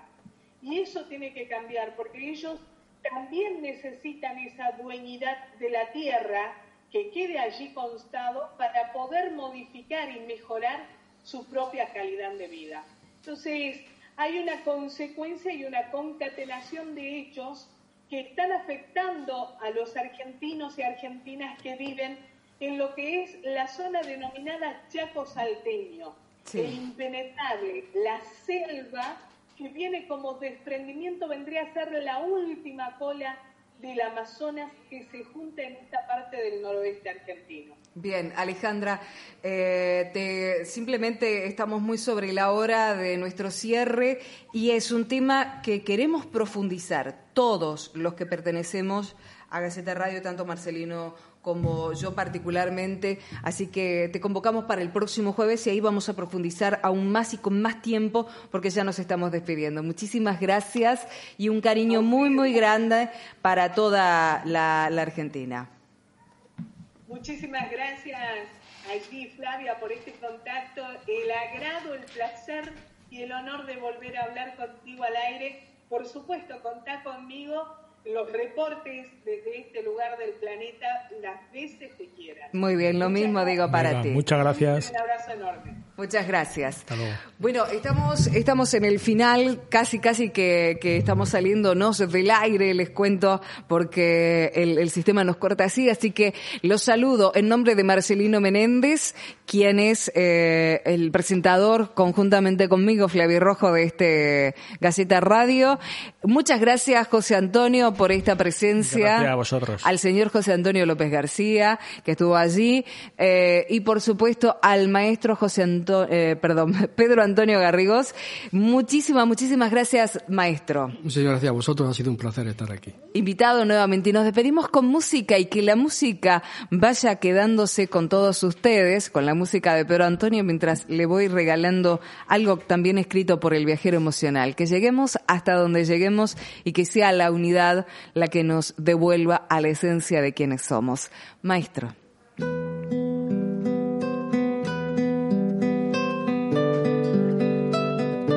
y eso tiene que cambiar porque ellos también necesitan esa dueñidad de la tierra que quede allí constado para poder modificar y mejorar su propia calidad de vida. Entonces, hay una consecuencia y una concatenación de hechos que están afectando a los argentinos y argentinas que viven en lo que es la zona denominada Chaco Salteño, el impenetrable, la selva que viene como desprendimiento, vendría a ser la última cola del Amazonas que se junta en esta parte del noroeste argentino. Bien, Alejandra, eh, te, simplemente estamos muy sobre la hora de nuestro cierre y es un tema que queremos profundizar todos los que pertenecemos a Gaceta Radio, tanto Marcelino como yo particularmente. Así que te convocamos para el próximo jueves y ahí vamos a profundizar aún más y con más tiempo porque ya nos estamos despidiendo. Muchísimas gracias y un cariño muy, muy grande para toda la, Argentina. Muchísimas gracias a ti, Flavia, por este contacto, el agrado, el placer y el honor de volver a hablar contigo al aire. Por supuesto, contá conmigo los reportes desde este lugar del planeta las veces que quieras. Muy bien, lo mismo digo para ti. Muchas gracias. Un abrazo enorme. Muchas gracias. Bueno, estamos, estamos en el final, casi, casi que, que estamos saliéndonos del aire, les cuento, porque el, el, sistema nos corta así, así que los saludo en nombre de Marcelino Menéndez, quien es eh, el presentador conjuntamente conmigo, Flavio Rojo, de este Gaceta Radio. Muchas gracias, José Antonio, por esta presencia. Gracias a vosotros. Al señor José Antonio López García, que estuvo allí, eh, y por supuesto al maestro José Antonio eh, perdón, Pedro Antonio Garrigos. Muchísimas, muchísimas gracias, maestro. Muchas gracias a vosotros, ha sido un placer estar aquí. Invitado nuevamente y nos despedimos con música y que la música vaya quedándose con todos ustedes, con la música de Pedro Antonio, mientras le voy regalando algo también escrito por el viajero emocional. Que lleguemos hasta donde lleguemos y que sea la unidad la que nos devuelva a la esencia de quienes somos. Maestro.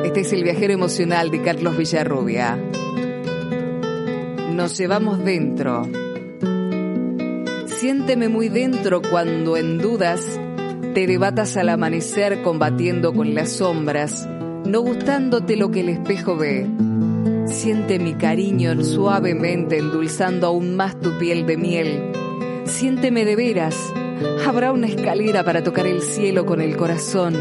Este es el viajero emocional de Carlos Villarrubia. Nos llevamos dentro. Siénteme muy dentro cuando en dudas te debatas al amanecer combatiendo con las sombras, no gustándote lo que el espejo ve Siente mi cariño suavemente endulzando aún más tu piel de miel. Siénteme de veras. Habrá una escalera para tocar el cielo con el corazón.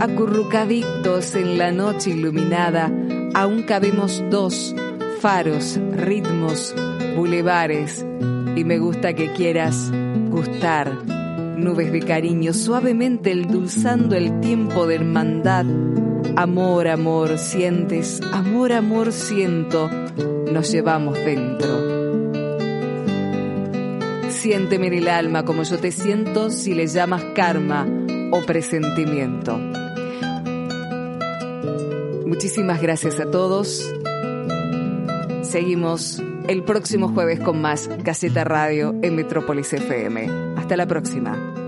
Acurrucaditos en la noche iluminada, aún cabemos dos faros, ritmos, bulevares. Y me gusta que quieras gustar. Nubes de cariño suavemente endulzando el tiempo de hermandad Amor, amor, sientes, amor, amor, siento, nos llevamos dentro. Siénteme en el alma como yo te siento si le llamas karma o presentimiento. Muchísimas gracias a todos. Seguimos el próximo jueves con más Caseta Radio en Metrópolis FM. Hasta la próxima.